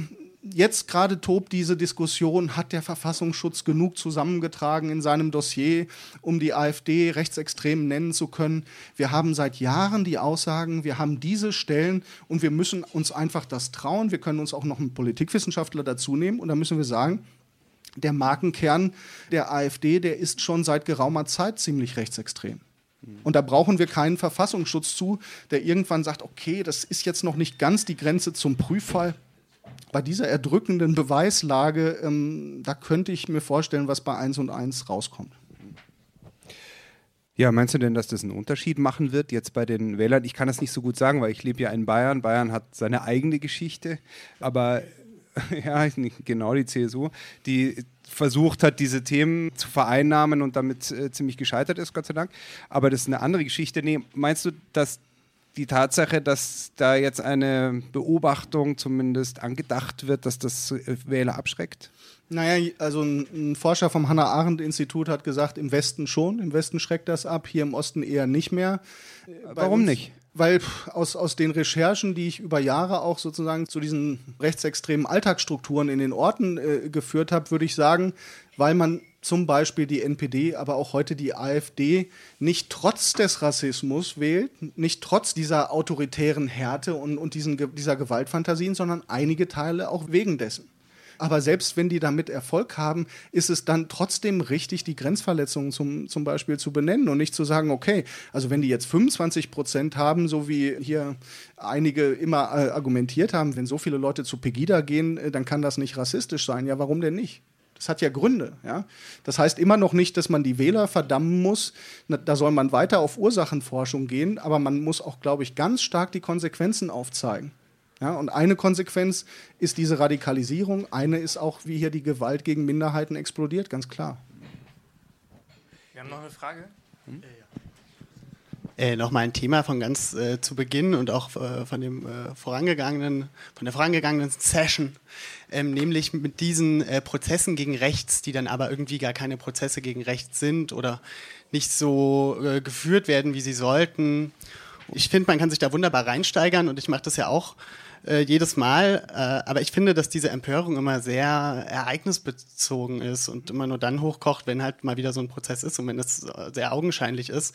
jetzt gerade tobt diese Diskussion, hat der Verfassungsschutz genug zusammengetragen in seinem Dossier, um die AfD rechtsextrem nennen zu können. Wir haben seit Jahren die Aussagen, wir haben diese Stellen und wir müssen uns einfach das trauen. Wir können uns auch noch einen Politikwissenschaftler dazu nehmen und da müssen wir sagen, der Markenkern der AfD, der ist schon seit geraumer Zeit ziemlich rechtsextrem. Und da brauchen wir keinen Verfassungsschutz zu, der irgendwann sagt, okay, das ist jetzt noch nicht ganz die Grenze zum Prüffall bei dieser erdrückenden Beweislage, ähm, da könnte ich mir vorstellen, was bei 1 und 1 rauskommt. Ja, meinst du denn, dass das einen Unterschied machen wird jetzt bei den Wählern? Ich kann das nicht so gut sagen, weil ich lebe ja in Bayern. Bayern hat seine eigene Geschichte, aber ja, genau die CSU, die versucht hat, diese Themen zu vereinnahmen und damit äh, ziemlich gescheitert ist, Gott sei Dank. Aber das ist eine andere Geschichte. Nee, meinst du, dass die Tatsache, dass da jetzt eine Beobachtung zumindest angedacht wird, dass das Wähler abschreckt? Naja, also ein, ein Forscher vom Hannah-Arendt-Institut hat gesagt, im Westen schon, im Westen schreckt das ab, hier im Osten eher nicht mehr. Warum nicht? weil aus, aus den Recherchen, die ich über Jahre auch sozusagen zu diesen rechtsextremen Alltagsstrukturen in den Orten äh, geführt habe, würde ich sagen, weil man zum Beispiel die NPD, aber auch heute die AfD nicht trotz des Rassismus wählt, nicht trotz dieser autoritären Härte und, und diesen, dieser Gewaltfantasien, sondern einige Teile auch wegen dessen. Aber selbst wenn die damit Erfolg haben, ist es dann trotzdem richtig, die Grenzverletzungen zum, zum Beispiel zu benennen und nicht zu sagen, okay, also wenn die jetzt 25 Prozent haben, so wie hier einige immer äh, argumentiert haben, wenn so viele Leute zu Pegida gehen, äh, dann kann das nicht rassistisch sein. Ja, warum denn nicht? Das hat ja Gründe. Ja? Das heißt immer noch nicht, dass man die Wähler verdammen muss. Da soll man weiter auf Ursachenforschung gehen, aber man muss auch, glaube ich, ganz stark die Konsequenzen aufzeigen. Ja, und eine Konsequenz ist diese Radikalisierung, eine ist auch, wie hier die Gewalt gegen Minderheiten explodiert, ganz klar. Wir haben noch eine Frage. Hm? Äh, Nochmal ein Thema von ganz äh, zu Beginn und auch äh, von dem äh, vorangegangenen, von der vorangegangenen Session, ähm, nämlich mit diesen äh, Prozessen gegen rechts, die dann aber irgendwie gar keine Prozesse gegen rechts sind oder nicht so äh, geführt werden, wie sie sollten. Ich finde, man kann sich da wunderbar reinsteigern und ich mache das ja auch äh, jedes Mal. Aber ich finde, dass diese Empörung immer sehr ereignisbezogen ist und immer nur dann hochkocht, wenn halt mal wieder so ein Prozess ist und wenn es sehr augenscheinlich ist.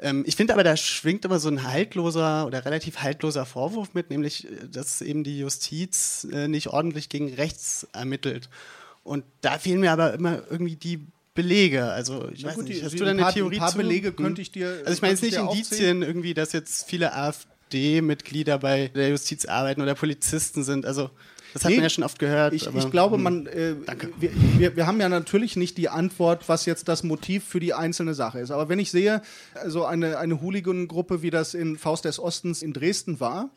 Ähm, ich finde aber, da schwingt immer so ein haltloser oder relativ haltloser Vorwurf mit, nämlich, äh, dass eben die Justiz äh, nicht ordentlich gegen rechts ermittelt. Und da fehlen mir aber immer irgendwie die Belege. Also ich Na weiß gut, nicht, hast du da eine paar, Theorie ein paar zu? Belege könnte ich dir. Also ich meine jetzt nicht Indizien irgendwie, dass jetzt viele AfD-Mitglieder bei der Justiz arbeiten oder Polizisten sind. Also das hat nee, man ja schon oft gehört. Ich, ich glaube, hm. man, äh, wir, wir, wir, haben ja natürlich nicht die Antwort, was jetzt das Motiv für die einzelne Sache ist. Aber wenn ich sehe, so also eine, eine Hooligan-Gruppe, wie das in Faust des Ostens in Dresden war,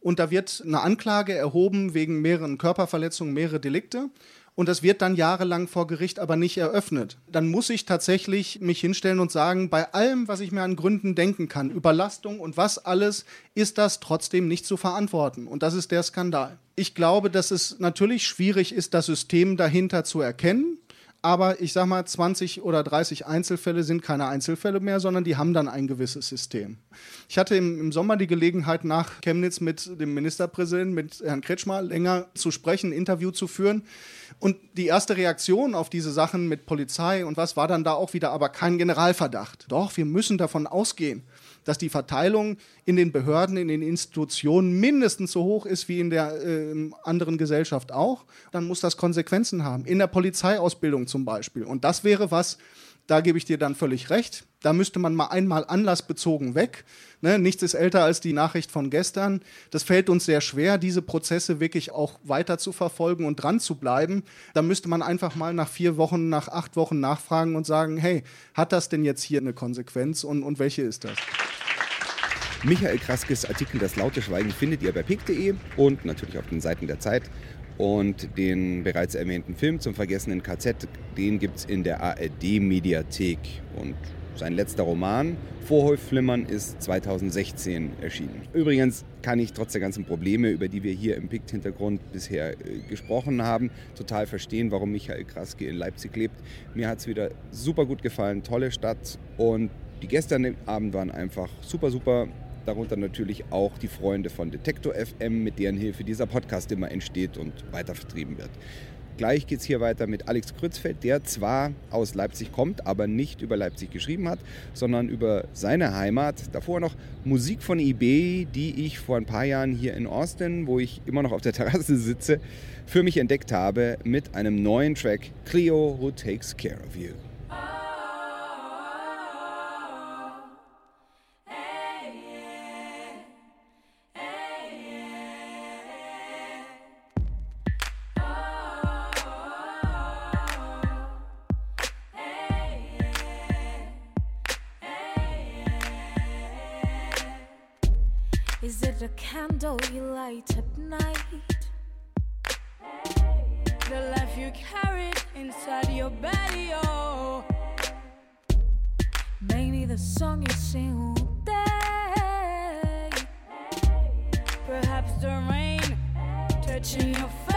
und da wird eine Anklage erhoben wegen mehreren Körperverletzungen, mehrere Delikte und das wird dann jahrelang vor Gericht aber nicht eröffnet. Dann muss ich tatsächlich mich hinstellen und sagen, bei allem, was ich mir an Gründen denken kann, Überlastung und was alles, ist das trotzdem nicht zu verantworten. Und das ist der Skandal. Ich glaube, dass es natürlich schwierig ist, das System dahinter zu erkennen. Aber ich sag mal, 20 oder 30 Einzelfälle sind keine Einzelfälle mehr, sondern die haben dann ein gewisses System. Ich hatte im, im Sommer die Gelegenheit, nach Chemnitz mit dem Ministerpräsidenten, mit Herrn Kretschmer, länger zu sprechen, ein Interview zu führen. Und die erste Reaktion auf diese Sachen mit Polizei und was war dann da auch wieder aber kein Generalverdacht. Doch, wir müssen davon ausgehen, dass die Verteilung in den Behörden, in den Institutionen mindestens so hoch ist wie in der äh, anderen Gesellschaft auch, dann muss das Konsequenzen haben. In der Polizeiausbildung zum Beispiel. Und das wäre was, da gebe ich dir dann völlig recht. Da müsste man mal einmal anlassbezogen weg. Ne? Nichts ist älter als die Nachricht von gestern. Das fällt uns sehr schwer, diese Prozesse wirklich auch weiter zu verfolgen und dran zu bleiben. Da müsste man einfach mal nach vier Wochen, nach acht Wochen nachfragen und sagen, hey, hat das denn jetzt hier eine Konsequenz und, und welche ist das? Michael Kraskes Artikel Das laute Schweigen findet ihr bei pick.de und natürlich auf den Seiten der Zeit. Und den bereits erwähnten Film zum vergessenen KZ, den gibt es in der ARD-Mediathek. Und sein letzter Roman, Vorhäufflimmern, ist 2016 erschienen. Übrigens kann ich trotz der ganzen Probleme, über die wir hier im PICT-Hintergrund bisher äh, gesprochen haben, total verstehen, warum Michael Kraske in Leipzig lebt. Mir hat es wieder super gut gefallen, tolle Stadt und die dem Abend waren einfach super, super darunter natürlich auch die Freunde von Detektor FM, mit deren Hilfe dieser Podcast immer entsteht und weiter vertrieben wird. Gleich geht es hier weiter mit Alex Krützfeld, der zwar aus Leipzig kommt, aber nicht über Leipzig geschrieben hat, sondern über seine Heimat. Davor noch Musik von eBay, die ich vor ein paar Jahren hier in Austin, wo ich immer noch auf der Terrasse sitze, für mich entdeckt habe mit einem neuen Track Cleo Who Takes Care of You. Candle you light at night. The life you carried inside your belly, oh. Maybe the song you sing all day. Perhaps the rain touching your face.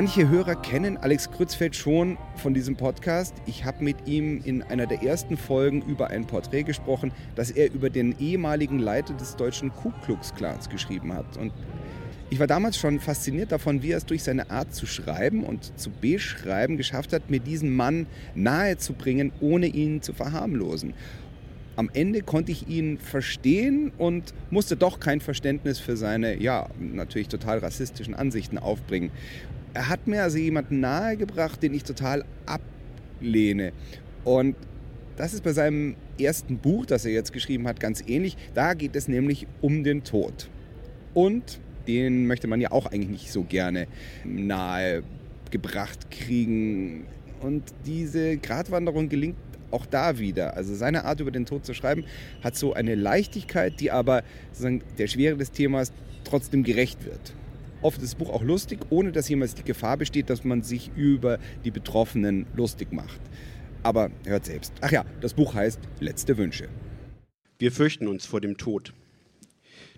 Manche Hörer kennen Alex Krützfeld schon von diesem Podcast. Ich habe mit ihm in einer der ersten Folgen über ein Porträt gesprochen, das er über den ehemaligen Leiter des deutschen Ku Klux Klans geschrieben hat. Und ich war damals schon fasziniert davon, wie er es durch seine Art zu schreiben und zu beschreiben geschafft hat, mir diesen Mann nahezubringen, ohne ihn zu verharmlosen. Am Ende konnte ich ihn verstehen und musste doch kein Verständnis für seine, ja, natürlich total rassistischen Ansichten aufbringen. Er hat mir also jemanden nahegebracht, den ich total ablehne. Und das ist bei seinem ersten Buch, das er jetzt geschrieben hat, ganz ähnlich. Da geht es nämlich um den Tod. Und den möchte man ja auch eigentlich nicht so gerne nahe gebracht kriegen. Und diese Gratwanderung gelingt auch da wieder. Also seine Art über den Tod zu schreiben hat so eine Leichtigkeit, die aber sozusagen der Schwere des Themas trotzdem gerecht wird. Oft ist das Buch auch lustig, ohne dass jemals die Gefahr besteht, dass man sich über die Betroffenen lustig macht. Aber hört selbst. Ach ja, das Buch heißt Letzte Wünsche. Wir fürchten uns vor dem Tod.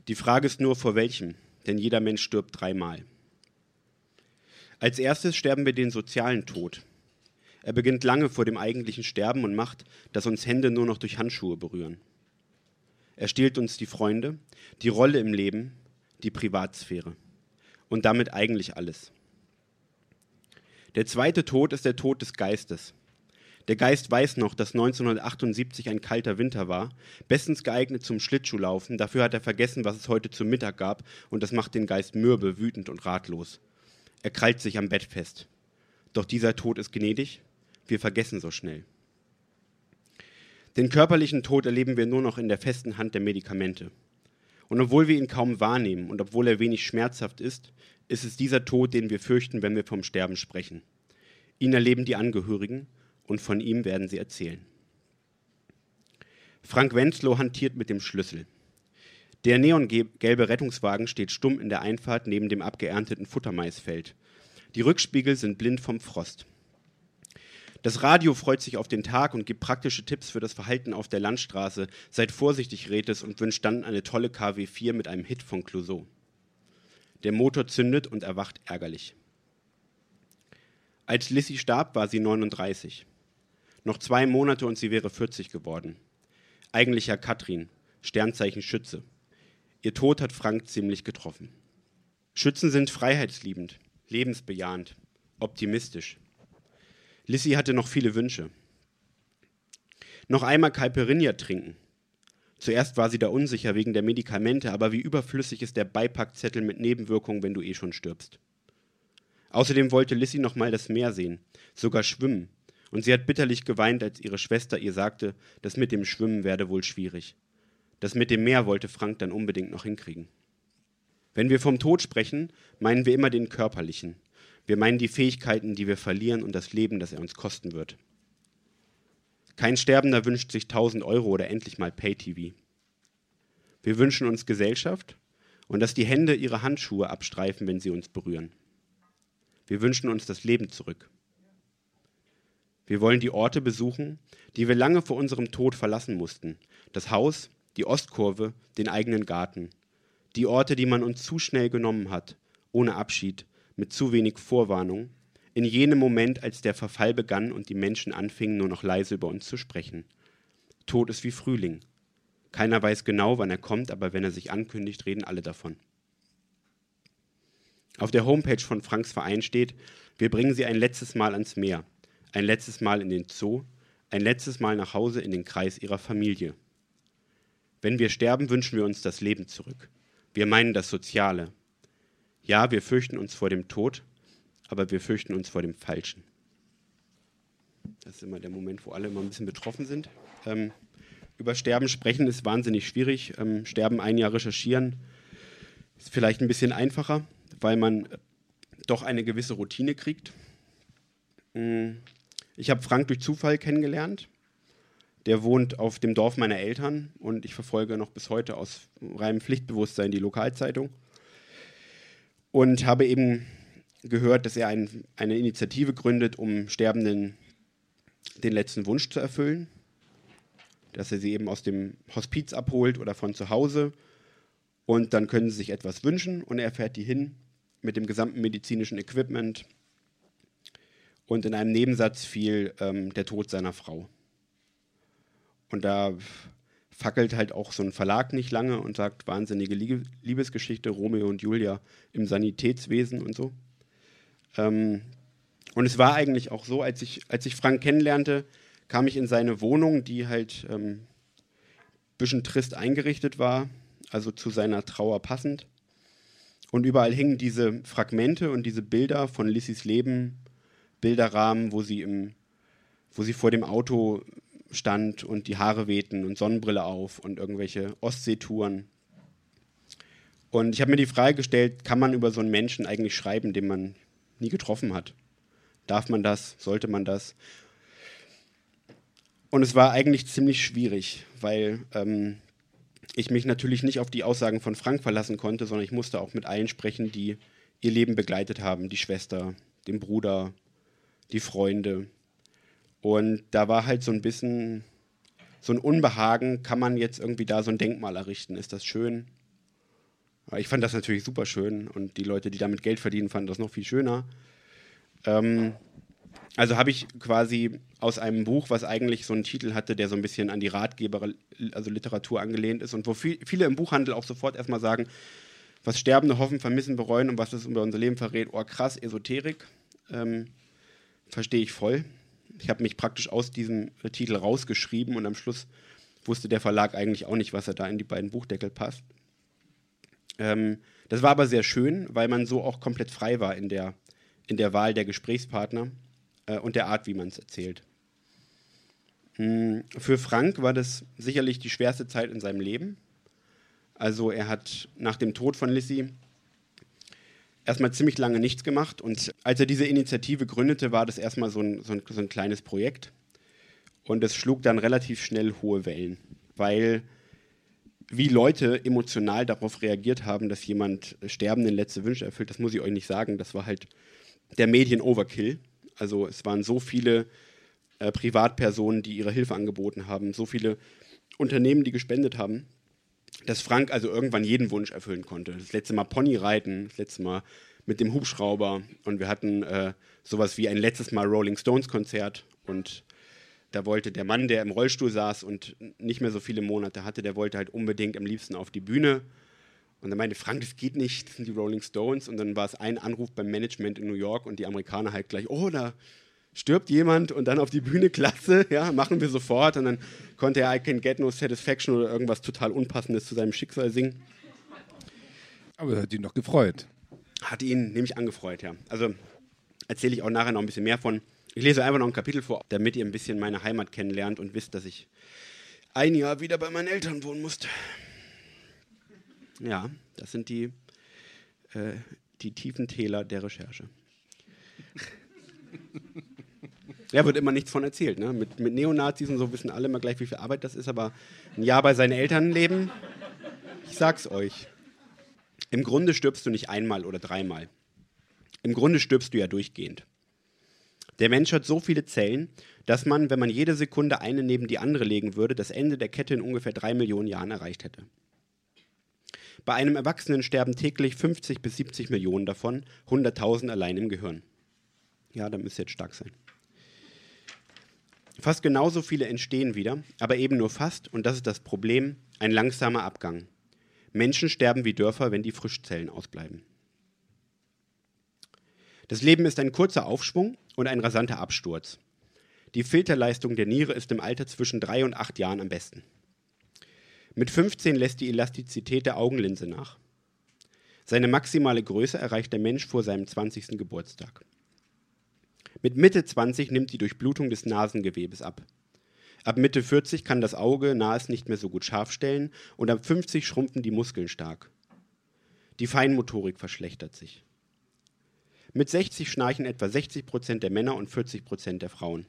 Die Frage ist nur, vor welchem denn jeder Mensch stirbt dreimal. Als erstes sterben wir den sozialen Tod. Er beginnt lange vor dem eigentlichen Sterben und macht, dass uns Hände nur noch durch Handschuhe berühren. Er stiehlt uns die Freunde, die Rolle im Leben, die Privatsphäre und damit eigentlich alles. Der zweite Tod ist der Tod des Geistes. Der Geist weiß noch, dass 1978 ein kalter Winter war, bestens geeignet zum Schlittschuhlaufen. Dafür hat er vergessen, was es heute zu Mittag gab, und das macht den Geist mürbe, wütend und ratlos. Er krallt sich am Bett fest. Doch dieser Tod ist gnädig. Wir vergessen so schnell. Den körperlichen Tod erleben wir nur noch in der festen Hand der Medikamente. Und obwohl wir ihn kaum wahrnehmen und obwohl er wenig schmerzhaft ist, ist es dieser Tod, den wir fürchten, wenn wir vom Sterben sprechen. Ihn erleben die Angehörigen und von ihm werden sie erzählen. Frank Wenzlow hantiert mit dem Schlüssel. Der neongelbe Rettungswagen steht stumm in der Einfahrt neben dem abgeernteten Futtermaisfeld. Die Rückspiegel sind blind vom Frost. Das Radio freut sich auf den Tag und gibt praktische Tipps für das Verhalten auf der Landstraße. Seid vorsichtig, rät es, und wünscht dann eine tolle KW4 mit einem Hit von Clouseau. Der Motor zündet und erwacht ärgerlich. Als Lissy starb, war sie 39. Noch zwei Monate und sie wäre 40 geworden. Eigentlicher Katrin, Sternzeichen Schütze. Ihr Tod hat Frank ziemlich getroffen. Schützen sind freiheitsliebend, lebensbejahend, optimistisch. Lissy hatte noch viele Wünsche. Noch einmal Caipirinha trinken. Zuerst war sie da unsicher wegen der Medikamente, aber wie überflüssig ist der Beipackzettel mit Nebenwirkungen, wenn du eh schon stirbst. Außerdem wollte Lissy noch mal das Meer sehen, sogar schwimmen, und sie hat bitterlich geweint, als ihre Schwester ihr sagte, das mit dem Schwimmen werde wohl schwierig. Das mit dem Meer wollte Frank dann unbedingt noch hinkriegen. Wenn wir vom Tod sprechen, meinen wir immer den körperlichen. Wir meinen die Fähigkeiten, die wir verlieren und das Leben, das er uns kosten wird. Kein Sterbender wünscht sich 1000 Euro oder endlich mal Pay-TV. Wir wünschen uns Gesellschaft und dass die Hände ihre Handschuhe abstreifen, wenn sie uns berühren. Wir wünschen uns das Leben zurück. Wir wollen die Orte besuchen, die wir lange vor unserem Tod verlassen mussten. Das Haus, die Ostkurve, den eigenen Garten. Die Orte, die man uns zu schnell genommen hat, ohne Abschied, mit zu wenig Vorwarnung. In jenem Moment, als der Verfall begann und die Menschen anfingen, nur noch leise über uns zu sprechen. Tod ist wie Frühling. Keiner weiß genau, wann er kommt, aber wenn er sich ankündigt, reden alle davon. Auf der Homepage von Franks Verein steht, wir bringen sie ein letztes Mal ans Meer ein letztes Mal in den Zoo, ein letztes Mal nach Hause in den Kreis ihrer Familie. Wenn wir sterben, wünschen wir uns das Leben zurück. Wir meinen das Soziale. Ja, wir fürchten uns vor dem Tod, aber wir fürchten uns vor dem Falschen. Das ist immer der Moment, wo alle immer ein bisschen betroffen sind. Ähm, über Sterben sprechen ist wahnsinnig schwierig. Ähm, Sterben ein Jahr recherchieren ist vielleicht ein bisschen einfacher, weil man doch eine gewisse Routine kriegt. Mm. Ich habe Frank durch Zufall kennengelernt. Der wohnt auf dem Dorf meiner Eltern und ich verfolge noch bis heute aus reinem Pflichtbewusstsein die Lokalzeitung. Und habe eben gehört, dass er ein, eine Initiative gründet, um Sterbenden den letzten Wunsch zu erfüllen. Dass er sie eben aus dem Hospiz abholt oder von zu Hause. Und dann können sie sich etwas wünschen und er fährt die hin mit dem gesamten medizinischen Equipment, Und in einem Nebensatz fiel ähm, der Tod seiner Frau. Und da fackelt halt auch so ein Verlag nicht lange und sagt, wahnsinnige Liebesgeschichte, Romeo und Julia im Sanitätswesen und so. Ähm, und es war eigentlich auch so, als ich, als ich Frank kennenlernte, kam ich in seine Wohnung, die halt ein ähm, bisschen trist eingerichtet war, also zu seiner Trauer passend. Und überall hingen diese Fragmente und diese Bilder von Lissys Leben, Bilderrahmen, wo sie, im, wo sie vor dem Auto stand und die Haare wehten und Sonnenbrille auf und irgendwelche Ostseetouren. Und ich habe mir die Frage gestellt, kann man über so einen Menschen eigentlich schreiben, den man nie getroffen hat? Darf man das? Sollte man das? Und es war eigentlich ziemlich schwierig, weil ähm, ich mich natürlich nicht auf die Aussagen von Frank verlassen konnte, sondern ich musste auch mit allen sprechen, die ihr Leben begleitet haben, die Schwester, den Bruder, die Freunde. Und da war halt so ein bisschen so ein Unbehagen, kann man jetzt irgendwie da so ein Denkmal errichten? Ist das schön? Ich fand das natürlich super schön und die Leute, die damit Geld verdienen, fanden das noch viel schöner. Ähm, also habe ich quasi aus einem Buch, was eigentlich so einen Titel hatte, der so ein bisschen an die Ratgeber, also Literatur angelehnt ist und wo viel, viele im Buchhandel auch sofort erstmal sagen, was Sterbende hoffen, vermissen, bereuen und was das über unser Leben verrät, oh krass, Esoterik, ähm, verstehe ich voll. Ich habe mich praktisch aus diesem Titel rausgeschrieben und am Schluss wusste der Verlag eigentlich auch nicht, was er da in die beiden Buchdeckel passt. Ähm, das war aber sehr schön, weil man so auch komplett frei war in der, in der Wahl der Gesprächspartner äh, und der Art, wie man es erzählt. Hm, für Frank war das sicherlich die schwerste Zeit in seinem Leben. Also er hat nach dem Tod von Lissy erstmal ziemlich lange nichts gemacht und als er diese Initiative gründete, war das erstmal so ein, so ein, so ein kleines Projekt und es schlug dann relativ schnell hohe Wellen, weil wie Leute emotional darauf reagiert haben, dass jemand Sterbenden letzte Wünsche erfüllt, das muss ich euch nicht sagen. Das war halt der Medien-Overkill. Also es waren so viele äh, Privatpersonen, die ihre Hilfe angeboten haben, so viele Unternehmen, die gespendet haben, dass Frank also irgendwann jeden Wunsch erfüllen konnte. Das letzte Mal Pony reiten, das letzte Mal mit dem Hubschrauber und wir hatten äh, sowas wie ein letztes Mal Rolling Stones Konzert und da wollte der Mann, der im Rollstuhl saß und nicht mehr so viele Monate hatte, der wollte halt unbedingt am liebsten auf die Bühne und dann meinte Frank, das geht nicht, das sind die Rolling Stones. Und dann war es ein Anruf beim Management in New York und die Amerikaner halt gleich, oh, da stirbt jemand und dann auf die Bühne, klasse, ja, machen wir sofort. Und dann konnte er I Can Get No Satisfaction oder irgendwas total Unpassendes zu seinem Schicksal singen. Aber das hat ihn doch gefreut. Hat ihn nämlich angefreut, ja. Also erzähle ich auch nachher noch ein bisschen mehr von. Ich lese einfach noch ein Kapitel vor, damit ihr ein bisschen meine Heimat kennenlernt und wisst, dass ich ein Jahr wieder bei meinen Eltern wohnen musste. Ja, das sind die, äh, die tiefen Täler der Recherche. Ja, wird immer nichts von erzählt. Ne? Mit, mit Neonazis und so wissen alle immer gleich, wie viel Arbeit das ist, aber ein Jahr bei seinen Eltern leben, ich sag's euch. Im Grunde stirbst du nicht einmal oder dreimal. Im Grunde stirbst du ja durchgehend. Der Mensch hat so viele Zellen, dass man, wenn man jede Sekunde eine neben die andere legen würde, das Ende der Kette in ungefähr drei Millionen Jahren erreicht hätte. Bei einem Erwachsenen sterben täglich 50 bis 70 Millionen davon, 100.000 allein im Gehirn. Ja, da müsste jetzt stark sein. Fast genauso viele entstehen wieder, aber eben nur fast, und das ist das Problem, ein langsamer Abgang. Menschen sterben wie Dörfer, wenn die Frischzellen ausbleiben. Das Leben ist ein kurzer Aufschwung und ein rasanter Absturz. Die Filterleistung der Niere ist im Alter zwischen drei und acht Jahren am besten. Mit 15 lässt die Elastizität der Augenlinse nach. Seine maximale Größe erreicht der Mensch vor seinem 20. Geburtstag. Mit Mitte 20 nimmt die Durchblutung des Nasengewebes ab. Ab Mitte 40 kann das Auge nahes nicht mehr so gut scharf stellen und ab 50 schrumpfen die Muskeln stark. Die Feinmotorik verschlechtert sich. Mit 60 schnarchen etwa 60 Prozent der Männer und 40 Prozent der Frauen.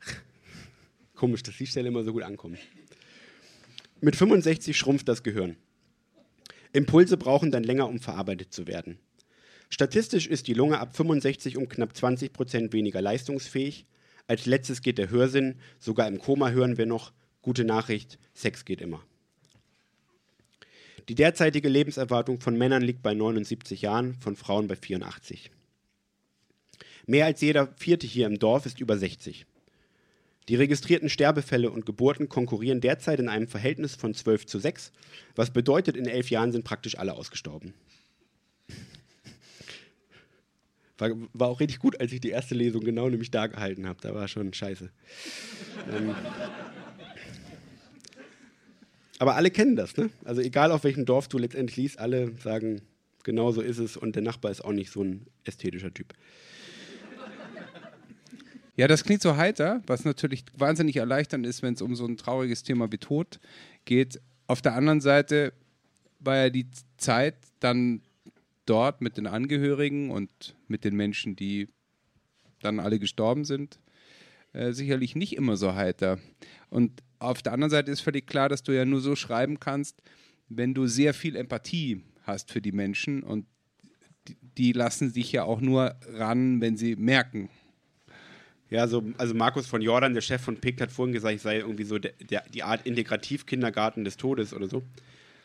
Komisch, dass die Stelle immer so gut ankommt. Mit 65 schrumpft das Gehirn. Impulse brauchen dann länger, um verarbeitet zu werden. Statistisch ist die Lunge ab 65 um knapp 20 Prozent weniger leistungsfähig. Als letztes geht der Hörsinn. Sogar im Koma hören wir noch, gute Nachricht, Sex geht immer. Die derzeitige Lebenserwartung von Männern liegt bei 79 Jahren, von Frauen bei 84. Mehr als jeder vierte hier im Dorf ist über 60. Die registrierten Sterbefälle und Geburten konkurrieren derzeit in einem Verhältnis von 12 zu 6, was bedeutet, in elf Jahren sind praktisch alle ausgestorben. War, war auch richtig gut, als ich die erste Lesung genau nämlich da gehalten habe. Da war schon scheiße. ähm. Aber alle kennen das, ne? Also egal auf welchem Dorf du letztendlich liest, alle sagen, genau so ist es und der Nachbar ist auch nicht so ein ästhetischer Typ. Ja, das klingt so heiter, was natürlich wahnsinnig erleichternd ist, wenn es um so ein trauriges Thema wie Tod geht. Auf der anderen Seite war ja die Zeit dann dort mit den Angehörigen und mit den Menschen, die dann alle gestorben sind, äh, sicherlich nicht immer so heiter. Und auf der anderen Seite ist völlig klar, dass du ja nur so schreiben kannst, wenn du sehr viel Empathie hast für die Menschen und die, lassen sich ja auch nur ran, wenn sie merken, ja, so, also Markus von Jordan, der Chef von PICT, hat vorhin gesagt, ich sei irgendwie so der, der, die Art Integrativkindergarten des Todes oder so.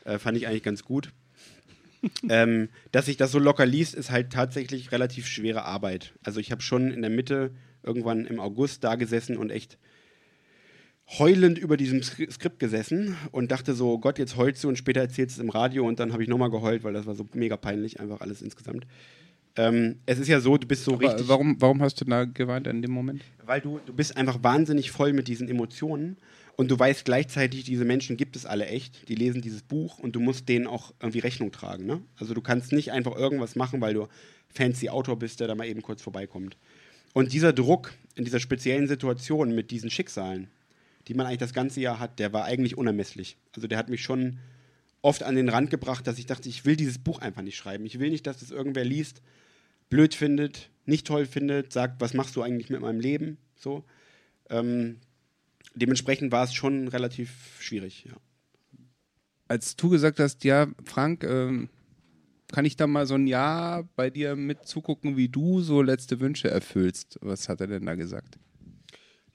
Äh, fand ich eigentlich ganz gut. Ähm, dass sich das so locker liest, ist halt tatsächlich relativ schwere Arbeit. Also ich habe schon in der Mitte irgendwann im August da gesessen und echt heulend über diesem Skript gesessen und dachte so, oh Gott, jetzt heulst du und später erzählst du es im Radio und dann habe ich nochmal geheult, weil das war so mega peinlich, einfach alles insgesamt. Ähm, es ist ja so, du bist so Aber richtig. Warum, warum hast du da geweint in dem Moment? Weil du, du bist einfach wahnsinnig voll mit diesen Emotionen und du weißt gleichzeitig, diese Menschen gibt es alle echt. Die lesen dieses Buch und du musst denen auch irgendwie Rechnung tragen. Ne? Also du kannst nicht einfach irgendwas machen, weil du fancy Autor bist, der da mal eben kurz vorbeikommt. Und dieser Druck in dieser speziellen Situation mit diesen Schicksalen, die man eigentlich das ganze Jahr hat, der war eigentlich unermesslich. Also der hat mich schon oft an den Rand gebracht, dass ich dachte, ich will dieses Buch einfach nicht schreiben. Ich will nicht, dass das irgendwer liest blöd findet, nicht toll findet, sagt, was machst du eigentlich mit meinem Leben? So. Ähm, dementsprechend war es schon relativ schwierig, ja. Als du gesagt hast, ja, Frank, ähm, kann ich da mal so ein Jahr bei dir mit zugucken, wie du so letzte Wünsche erfüllst? Was hat er denn da gesagt?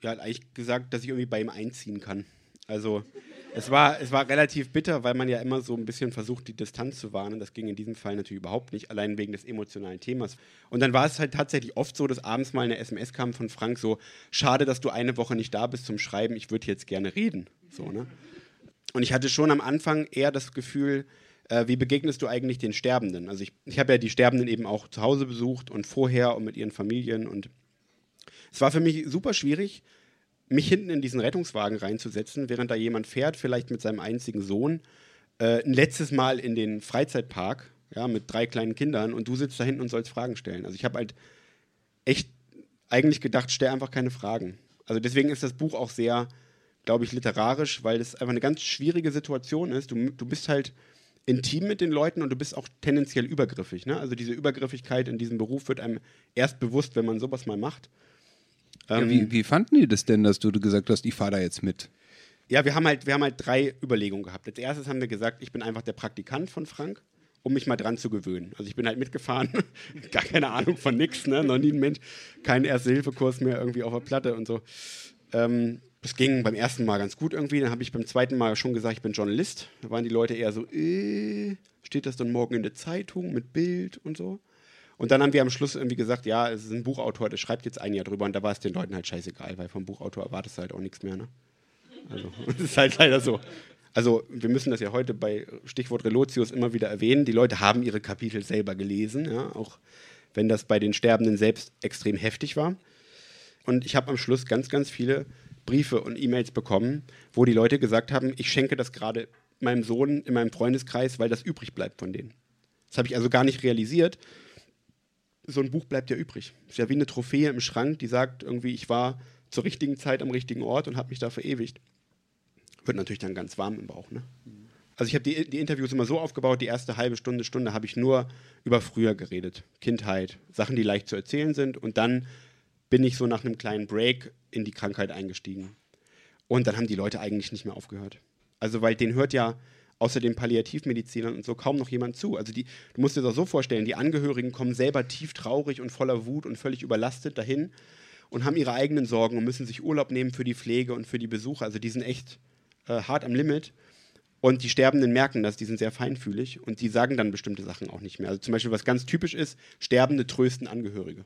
Ja, hat eigentlich gesagt, dass ich irgendwie bei ihm einziehen kann. Also es war, es war relativ bitter, weil man ja immer so ein bisschen versucht, die Distanz zu wahren. Das ging in diesem Fall natürlich überhaupt nicht, allein wegen des emotionalen Themas. Und dann war es halt tatsächlich oft so, dass abends mal eine SMS kam von Frank so, schade, dass du eine Woche nicht da bist zum Schreiben, ich würde jetzt gerne reden. So, ne? Und ich hatte schon am Anfang eher das Gefühl, äh, wie begegnest du eigentlich den Sterbenden? Also ich, ich habe ja die Sterbenden eben auch zu Hause besucht und vorher und mit ihren Familien. Und es war für mich super schwierig, mich hinten in diesen Rettungswagen reinzusetzen, während da jemand fährt, vielleicht mit seinem einzigen Sohn, äh, ein letztes Mal in den Freizeitpark, ja, mit drei kleinen Kindern und du sitzt da hinten und sollst Fragen stellen. Also ich habe halt echt eigentlich gedacht, stell einfach keine Fragen. Also deswegen ist das Buch auch sehr, glaube ich, literarisch, weil es einfach eine ganz schwierige Situation ist. Du, du bist halt intim mit den Leuten und du bist auch tendenziell übergriffig. Ne? Also diese Übergriffigkeit in diesem Beruf wird einem erst bewusst, wenn man sowas mal macht. Ja, wie, ähm, wie, fanden die das denn, dass du gesagt hast, ich fahre da jetzt mit? Ja, wir haben, halt, wir haben halt drei Überlegungen gehabt. Als erstes haben wir gesagt, ich bin einfach der Praktikant von Frank, um mich mal dran zu gewöhnen. Also ich bin halt mitgefahren, gar keine Ahnung von nichts, ne? noch nie ein Mensch, keinen Erste-Hilfe-Kurs mehr irgendwie auf der Platte und so. Ähm, das ging beim ersten Mal ganz gut irgendwie. Dann habe ich beim zweiten Mal schon gesagt, ich bin Journalist. Da waren die Leute eher so, äh, steht das dann morgen in der Zeitung mit Bild und so. Und dann haben wir am Schluss irgendwie gesagt, ja, es ist ein Buchautor, der schreibt jetzt ein Jahr drüber und da war es den Leuten halt scheißegal, weil vom Buchautor erwartest du halt auch nichts mehr. Ne? Also, das ist halt leider so. Also, wir müssen das ja heute bei Stichwort Relotius immer wieder erwähnen. Die Leute haben ihre Kapitel selber gelesen, ja, auch wenn das bei den Sterbenden selbst extrem heftig war. Und ich habe am Schluss ganz, ganz viele Briefe und E-Mails bekommen, wo die Leute gesagt haben, ich schenke das gerade meinem Sohn in meinem Freundeskreis, weil das übrig bleibt von denen. Das habe ich also gar nicht realisiert, so ein Buch bleibt ja übrig. Ist ja wie eine Trophäe im Schrank, die sagt irgendwie, ich war zur richtigen Zeit am richtigen Ort und habe mich da verewigt. Wird natürlich dann ganz warm im Bauch. Ne? Also ich habe die, die, Interviews immer so aufgebaut, die erste halbe Stunde, Stunde habe ich nur über früher geredet. Kindheit, Sachen, die leicht zu erzählen sind. Und dann bin ich so nach einem kleinen Break in die Krankheit eingestiegen. Und dann haben die Leute eigentlich nicht mehr aufgehört. Also weil den hört ja außer den Palliativmedizinern und so kaum noch jemand zu. Also die, du musst dir das so vorstellen, die Angehörigen kommen selber tief traurig und voller Wut und völlig überlastet dahin und haben ihre eigenen Sorgen und müssen sich Urlaub nehmen für die Pflege und für die Besuche. Also die sind echt äh, hart am Limit. Und die Sterbenden merken das, die sind sehr feinfühlig und die sagen dann bestimmte Sachen auch nicht mehr. Also zum Beispiel, was ganz typisch ist, Sterbende trösten Angehörige.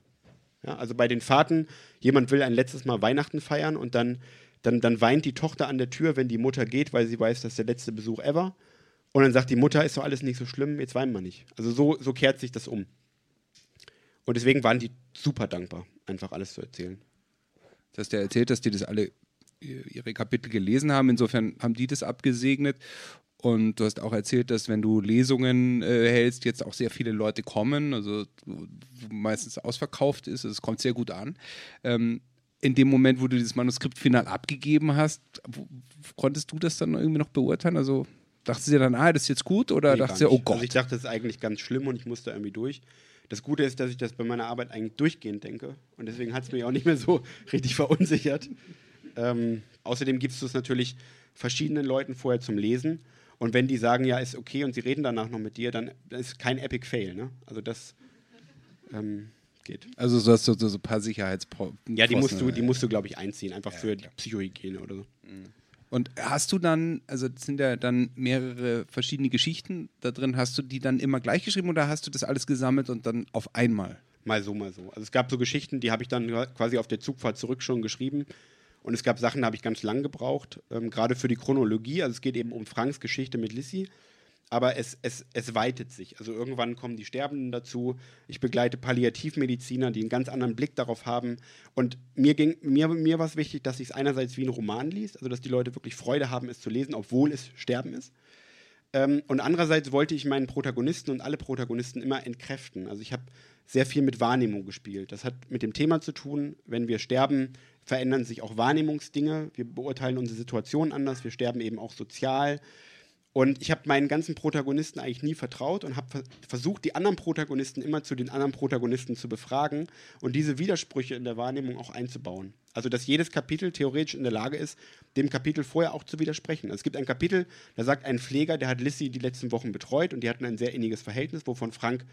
Ja, also bei den Fahrten, jemand will ein letztes Mal Weihnachten feiern und dann, dann, dann weint die Tochter an der Tür, wenn die Mutter geht, weil sie weiß, das ist der letzte Besuch ever. Und dann sagt die Mutter, ist doch alles nicht so schlimm, jetzt weinen wir nicht. Also so, so kehrt sich das um. Und deswegen waren die super dankbar, einfach alles zu erzählen. Du hast ja erzählt, dass die das alle ihre Kapitel gelesen haben. Insofern haben die das abgesegnet. Und du hast auch erzählt, dass wenn du Lesungen äh, hältst, jetzt auch sehr viele Leute kommen, also meistens ausverkauft ist. Also es kommt sehr gut an. Ähm, in dem Moment, wo du dieses Manuskript final abgegeben hast, konntest du das dann irgendwie noch beurteilen? Also dachtest du dir dann, ah, das ist jetzt gut? Oder Nee, dachtest du, oh nicht. Gott? Also ich dachte, das ist eigentlich ganz schlimm und ich musste irgendwie durch. Das Gute ist, dass ich das bei meiner Arbeit eigentlich durchgehend denke. Und deswegen hat es mich auch nicht mehr so richtig verunsichert. Ähm, außerdem gibst du es natürlich verschiedenen Leuten vorher zum Lesen. Und wenn die sagen, ja, ist okay und sie reden danach noch mit dir, dann ist kein Epic Fail. Ne? Also das ähm, geht. also so hast du so, so ein paar Sicherheitspro Ja, die musst du, die musst du, glaube ich, einziehen, einfach für die Psychohygiene oder so. Und hast du dann, also sind ja dann mehrere verschiedene Geschichten da drin, hast du die dann immer gleich geschrieben oder hast du das alles gesammelt und dann auf einmal? Mal so, mal so. Also es gab so Geschichten, die habe ich dann quasi auf der Zugfahrt zurück schon geschrieben. Und es gab Sachen, da habe ich ganz lang gebraucht, ähm, gerade für die Chronologie. Also es geht eben um Franks Geschichte mit Lissy. Aber es, es, es weitet sich. Also irgendwann kommen die Sterbenden dazu. Ich begleite Palliativmediziner, die einen ganz anderen Blick darauf haben. Und mir, ging, mir, mir war es wichtig, dass ich es einerseits wie ein Roman liest, also dass die Leute wirklich Freude haben, es zu lesen, obwohl es Sterben ist. Ähm, und andererseits wollte ich meinen Protagonisten und alle Protagonisten immer entkräften. Also ich habe sehr viel mit Wahrnehmung gespielt. Das hat mit dem Thema zu tun, wenn wir sterben, verändern sich auch Wahrnehmungsdinge. Wir beurteilen unsere Situation anders. Wir sterben eben auch sozial. Und ich habe meinen ganzen Protagonisten eigentlich nie vertraut und habe ver versucht, die anderen Protagonisten immer zu den anderen Protagonisten zu befragen und diese Widersprüche in der Wahrnehmung auch einzubauen. Also, dass jedes Kapitel theoretisch in der Lage ist, dem Kapitel vorher auch zu widersprechen. Also, es gibt ein Kapitel, da sagt ein Pfleger, der hat Lissy die letzten Wochen betreut und die hatten ein sehr inniges Verhältnis, wovon Frank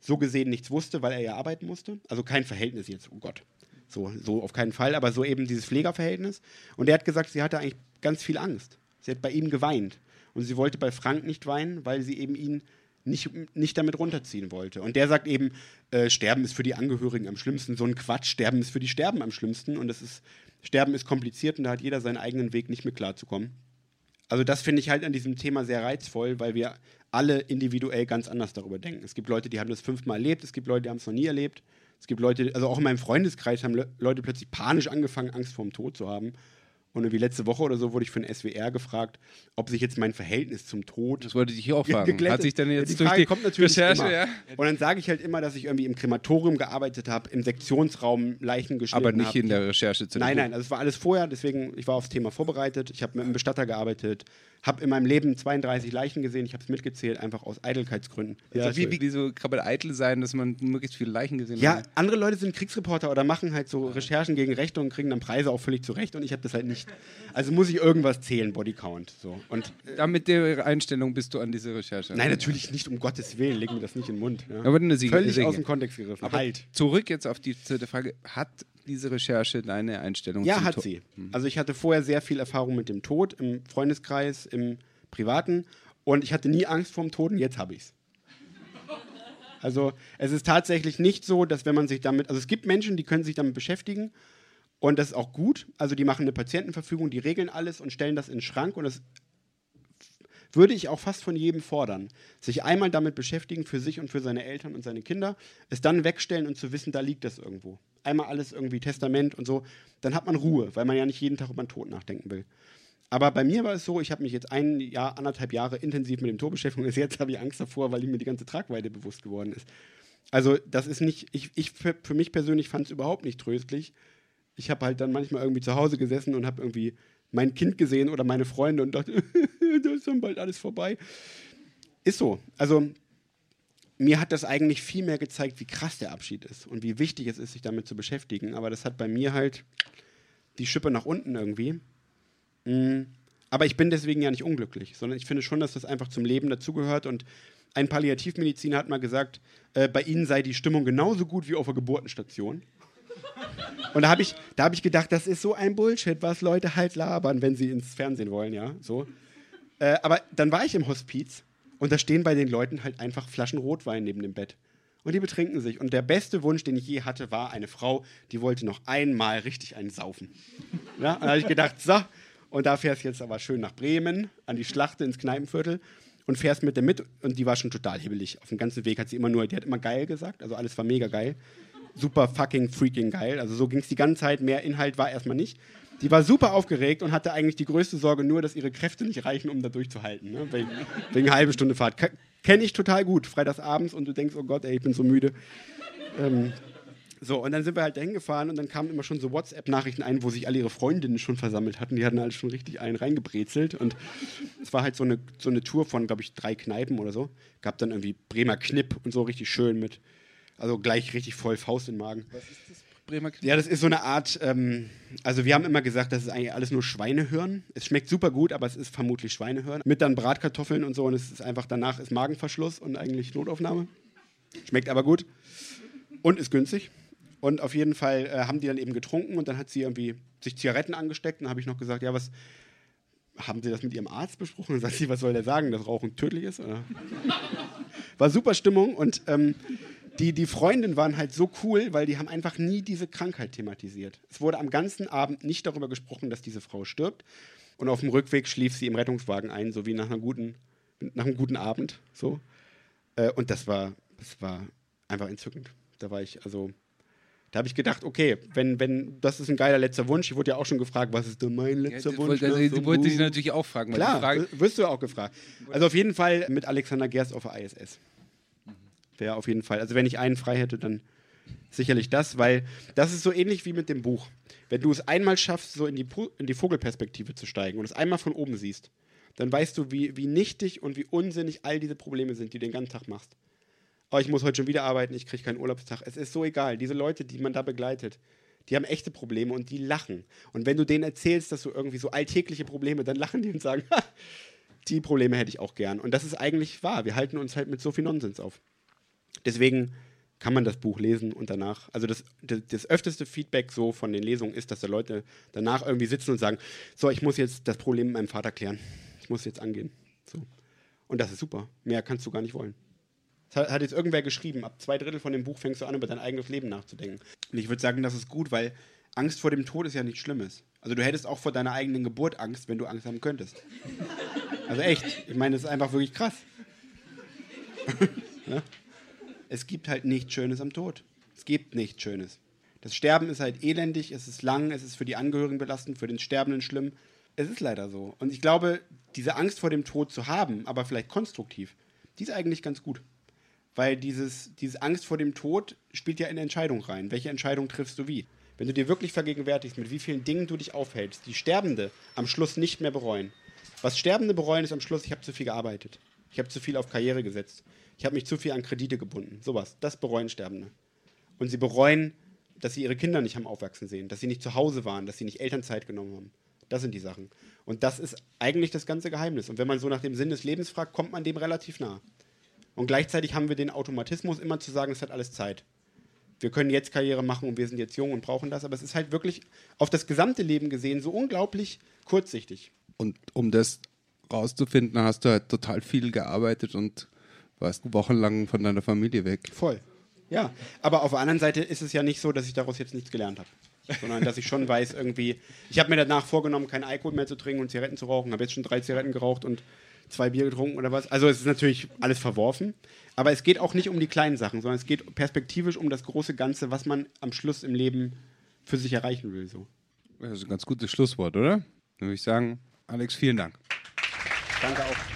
so gesehen nichts wusste, weil er ja arbeiten musste. Also kein Verhältnis jetzt, oh Gott. So, so auf keinen Fall, aber so eben dieses Pflegerverhältnis. Und er hat gesagt, sie hatte eigentlich ganz viel Angst. Sie hat bei ihm geweint. Und sie wollte bei Frank nicht weinen, weil sie eben ihn nicht, nicht damit runterziehen wollte. Und der sagt eben, äh, Sterben ist für die Angehörigen am schlimmsten. So ein Quatsch, Sterben ist für die Sterben am schlimmsten. Und das ist, Sterben ist kompliziert und da hat jeder seinen eigenen Weg, nicht mit klarzukommen. Also das finde ich halt an diesem Thema sehr reizvoll, weil wir alle individuell ganz anders darüber denken. Es gibt Leute, die haben das fünfmal erlebt, es gibt Leute, die haben es noch nie erlebt. Es gibt Leute, also auch in meinem Freundeskreis haben Le Leute plötzlich panisch angefangen, Angst vorm Tod zu haben. Und irgendwie letzte Woche oder so wurde ich den SWR gefragt, ob sich jetzt mein Verhältnis zum Tod. Das wollte ich hier auch fragen. Hat sich denn jetzt die durch Frage die kommt natürlich Recherche, ja? Und dann sage ich halt immer, dass ich irgendwie im Krematorium gearbeitet habe, im Sektionsraum Leichen geschnitten Aber nicht hab. in der Recherche zu Nein, nein, also es war alles vorher, deswegen, ich war aufs Thema vorbereitet. Ich habe mit einem Bestatter gearbeitet, habe in meinem Leben 32 Leichen gesehen, ich habe es mitgezählt, einfach aus Eitelkeitsgründen. Also wie, wie, wie so kann man eitel sein, dass man möglichst viele Leichen gesehen Ja, hat? andere Leute sind Kriegsreporter oder machen halt so Recherchen gegen Rechte und kriegen dann Preise auch völlig zurecht und ich habe das halt nicht. Also muss ich irgendwas zählen, Bodycount. So. Und mit der Einstellung bist du an diese Recherche. nein, natürlich nicht, um Gottes Willen, leg mir das nicht in den Mund. Ja. Aber eine Sieg- Völlig Sieg- aus dem Kontext gegriffen. Aber halt. zurück jetzt auf die zweite Frage. Hat diese Recherche deine Einstellung Ja, hat Tod- sie. Also ich hatte vorher sehr viel Erfahrung mit dem Tod im Freundeskreis, im Privaten und ich hatte nie Angst vorm Tod und jetzt habe ich es. Also es ist tatsächlich nicht so, dass wenn man sich damit, also es gibt Menschen, die können sich damit beschäftigen und das ist auch gut. Also die machen eine Patientenverfügung, die regeln alles und stellen das in den Schrank und das würde ich auch fast von jedem fordern. Sich einmal damit beschäftigen für sich und für seine Eltern und seine Kinder, es dann wegstellen und zu wissen, da liegt das irgendwo. Einmal alles irgendwie Testament und so, dann hat man Ruhe, weil man ja nicht jeden Tag über den Tod nachdenken will. Aber bei mir war es so, ich habe mich jetzt ein Jahr, anderthalb Jahre intensiv mit dem Tod beschäftigt und jetzt habe ich Angst davor, weil mir die ganze Tragweite bewusst geworden ist. Also das ist nicht, ich, ich für, für mich persönlich fand es überhaupt nicht tröstlich. Ich habe halt dann manchmal irgendwie zu Hause gesessen und habe irgendwie mein Kind gesehen oder meine Freunde und dachte, da ist dann bald alles vorbei. Ist so. Also mir hat das eigentlich viel mehr gezeigt, wie krass der Abschied ist und wie wichtig es ist, sich damit zu beschäftigen. Aber das hat bei mir halt die Schippe nach unten irgendwie. Mm, Aber ich bin deswegen ja nicht unglücklich, sondern ich finde schon, dass das einfach zum Leben dazugehört. Und ein Palliativmediziner hat mal gesagt, äh, bei Ihnen sei die Stimmung genauso gut wie auf der Geburtenstation. Und da habe ich, hab ich gedacht, das ist so ein Bullshit, was Leute halt labern, wenn sie ins Fernsehen wollen, ja. So. Äh, aber dann war ich im Hospiz und da stehen bei den Leuten halt einfach Flaschen Rotwein neben dem Bett. Und die betrinken sich. Und der beste Wunsch, den ich je hatte, war eine Frau, die wollte noch einmal richtig einen saufen. Ja, und da habe ich gedacht, so, und da fährst jetzt aber schön nach Bremen, an die Schlachte ins Kneipenviertel und fährst mit der mit. Und die war schon total hibbelig. Auf dem ganzen Weg hat sie immer nur, die hat immer geil gesagt, also alles war mega geil. Super fucking freaking geil. Also so ging es die ganze Zeit, mehr Inhalt war erstmal nicht. Die war super aufgeregt und hatte eigentlich die größte Sorge nur, dass ihre Kräfte nicht reichen, um da durchzuhalten. Ne? Wegen, wegen halbe Stunde Fahrt. Kenne ich total gut. Freitagsabends und du denkst, oh Gott, ey, ich bin so müde. Ähm, so, und dann sind wir halt dahin gefahren und dann kamen immer schon so WhatsApp-Nachrichten ein, wo sich alle ihre Freundinnen schon versammelt hatten. Die hatten halt schon richtig einen reingebrezelt. Und es war halt so eine, so eine Tour von, glaube ich, drei Kneipen oder so. Gab dann irgendwie Bremer Knipp und so richtig schön mit. Also gleich richtig voll Faust im Magen. Was ist das? Bremer Knipp? Ja, das ist so eine Art, ähm, also wir haben immer gesagt, das ist eigentlich alles nur Schweinehören. Es schmeckt super gut, aber es ist vermutlich Schweinehören. Mit dann Bratkartoffeln und so und es ist einfach danach ist Magenverschluss und eigentlich Notaufnahme. Schmeckt aber gut und ist günstig. Und auf jeden Fall äh, haben die dann eben getrunken und dann hat sie irgendwie sich Zigaretten angesteckt und dann habe ich noch gesagt, ja, was haben Sie das mit Ihrem Arzt besprochen? Und sagt sie, was soll der sagen, dass Rauchen tödlich ist? Oder? War super Stimmung und ähm, die, die Freundinnen waren halt so cool, weil die haben einfach nie diese Krankheit thematisiert. Es wurde am ganzen Abend nicht darüber gesprochen, dass diese Frau stirbt. Und auf dem Rückweg schlief sie im Rettungswagen ein, so wie nach, einer guten, nach einem guten Abend. So. Äh, und das war, das war einfach entzückend. Da war ich, also, da habe ich gedacht, okay, wenn, wenn, das ist ein geiler letzter Wunsch. Ich wurde ja auch schon gefragt, was ist denn mein letzter ja, Wunsch? Also, wollte ich natürlich auch fragen. Klar, Frage wirst du auch gefragt. Also auf jeden Fall mit Alexander Gerst auf der ISS wäre auf jeden Fall. Also wenn ich einen frei hätte, dann sicherlich das, weil das ist so ähnlich wie mit dem Buch. Wenn du es einmal schaffst, so in die, in die Vogelperspektive zu steigen und es einmal von oben siehst, dann weißt du, wie, wie nichtig und wie unsinnig all diese Probleme sind, die du den ganzen Tag machst. Oh, ich muss heute schon wieder arbeiten, ich kriege keinen Urlaubstag. Es ist so egal. Diese Leute, die man da begleitet, die haben echte Probleme und die lachen. Und wenn du denen erzählst, dass du irgendwie so alltägliche Probleme, dann lachen die und sagen, die Probleme hätte ich auch gern. Und das ist eigentlich wahr. Wir halten uns halt mit so viel Nonsens auf. Deswegen kann man das Buch lesen und danach, also das, das, das, öfteste Feedback so von den Lesungen ist, dass da Leute danach irgendwie sitzen und sagen, so, ich muss jetzt das Problem mit meinem Vater klären. Ich muss jetzt angehen. So. Und das ist super. Mehr kannst du gar nicht wollen. Das hat, jetzt irgendwer geschrieben, ab zwei Drittel von dem Buch fängst du an, über dein eigenes Leben nachzudenken. Und ich würde sagen, das ist gut, weil Angst vor dem Tod ist ja nichts Schlimmes. Also du hättest auch vor deiner eigenen Geburt Angst, wenn du Angst haben könntest. Also echt, ich meine, das ist einfach wirklich krass. ja? Es gibt halt nichts Schönes am Tod. Es gibt nichts Schönes. Das Sterben ist halt elendig, es ist lang, es ist für die Angehörigen belastend, für den Sterbenden schlimm. Es ist leider so. Und ich glaube, diese Angst vor dem Tod zu haben, aber vielleicht konstruktiv, die ist eigentlich ganz gut. Weil dieses, diese Angst vor dem Tod spielt ja in Entscheidung rein. Welche Entscheidung triffst du wie? Wenn du dir wirklich vergegenwärtigst, mit wie vielen Dingen du dich aufhältst, die Sterbende am Schluss nicht mehr bereuen. Was Sterbende bereuen, ist am Schluss, ich habe zu viel gearbeitet. Ich habe zu viel auf Karriere gesetzt ich habe mich zu viel an Kredite gebunden. Sowas. Das bereuen Sterbende. Und sie bereuen, dass sie ihre Kinder nicht haben aufwachsen sehen, dass sie nicht zu Hause waren, dass sie nicht Elternzeit genommen haben. Das sind die Sachen. Und das ist eigentlich das ganze Geheimnis. Und wenn man so nach dem Sinn des Lebens fragt, kommt man dem relativ nah. Und gleichzeitig haben wir den Automatismus, immer zu sagen, es hat alles Zeit. Wir können jetzt Karriere machen und wir sind jetzt jung und brauchen das, aber es ist halt wirklich auf das gesamte Leben gesehen so unglaublich kurzsichtig. Und um das rauszufinden, hast du halt total viel gearbeitet und warst wochenlang von deiner Familie weg. Voll. Ja, aber auf der anderen Seite ist es ja nicht so, dass ich daraus jetzt nichts gelernt habe. sondern dass ich schon weiß, irgendwie, ich habe mir danach vorgenommen, keinen Alkohol mehr zu trinken und Zigaretten zu rauchen, habe jetzt schon drei Zigaretten geraucht und zwei Bier getrunken oder was. Also es ist natürlich alles verworfen, aber es geht auch nicht um die kleinen Sachen, sondern es geht perspektivisch um das große Ganze, was man am Schluss im Leben für sich erreichen will. So. Das ist ein ganz gutes Schlusswort, oder? Dann würde ich sagen, Alex, vielen Dank. Danke auch.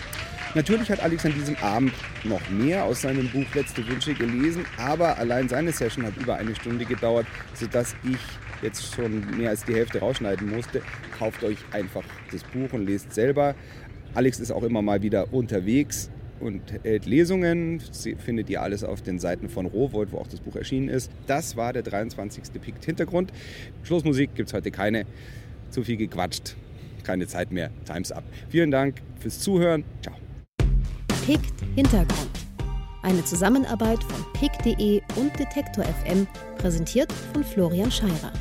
Natürlich hat Alex an diesem Abend noch mehr aus seinem Buch Letzte Wünsche gelesen, aber allein seine Session hat über eine Stunde gedauert, sodass ich jetzt schon mehr als die Hälfte rausschneiden musste. Kauft euch einfach das Buch und lest selber. Alex ist auch immer mal wieder unterwegs und hält Lesungen. Sie findet ihr alles auf den Seiten von Rowold, wo auch das Buch erschienen ist. Das war der 23. Pikt Hintergrund. Schlussmusik gibt es heute keine. Zu viel gequatscht. Keine Zeit mehr. Time's up. Vielen Dank fürs Zuhören. Ciao. PICT Hintergrund. Eine Zusammenarbeit von pick.de und Detektor FM, präsentiert von Florian Scheirer.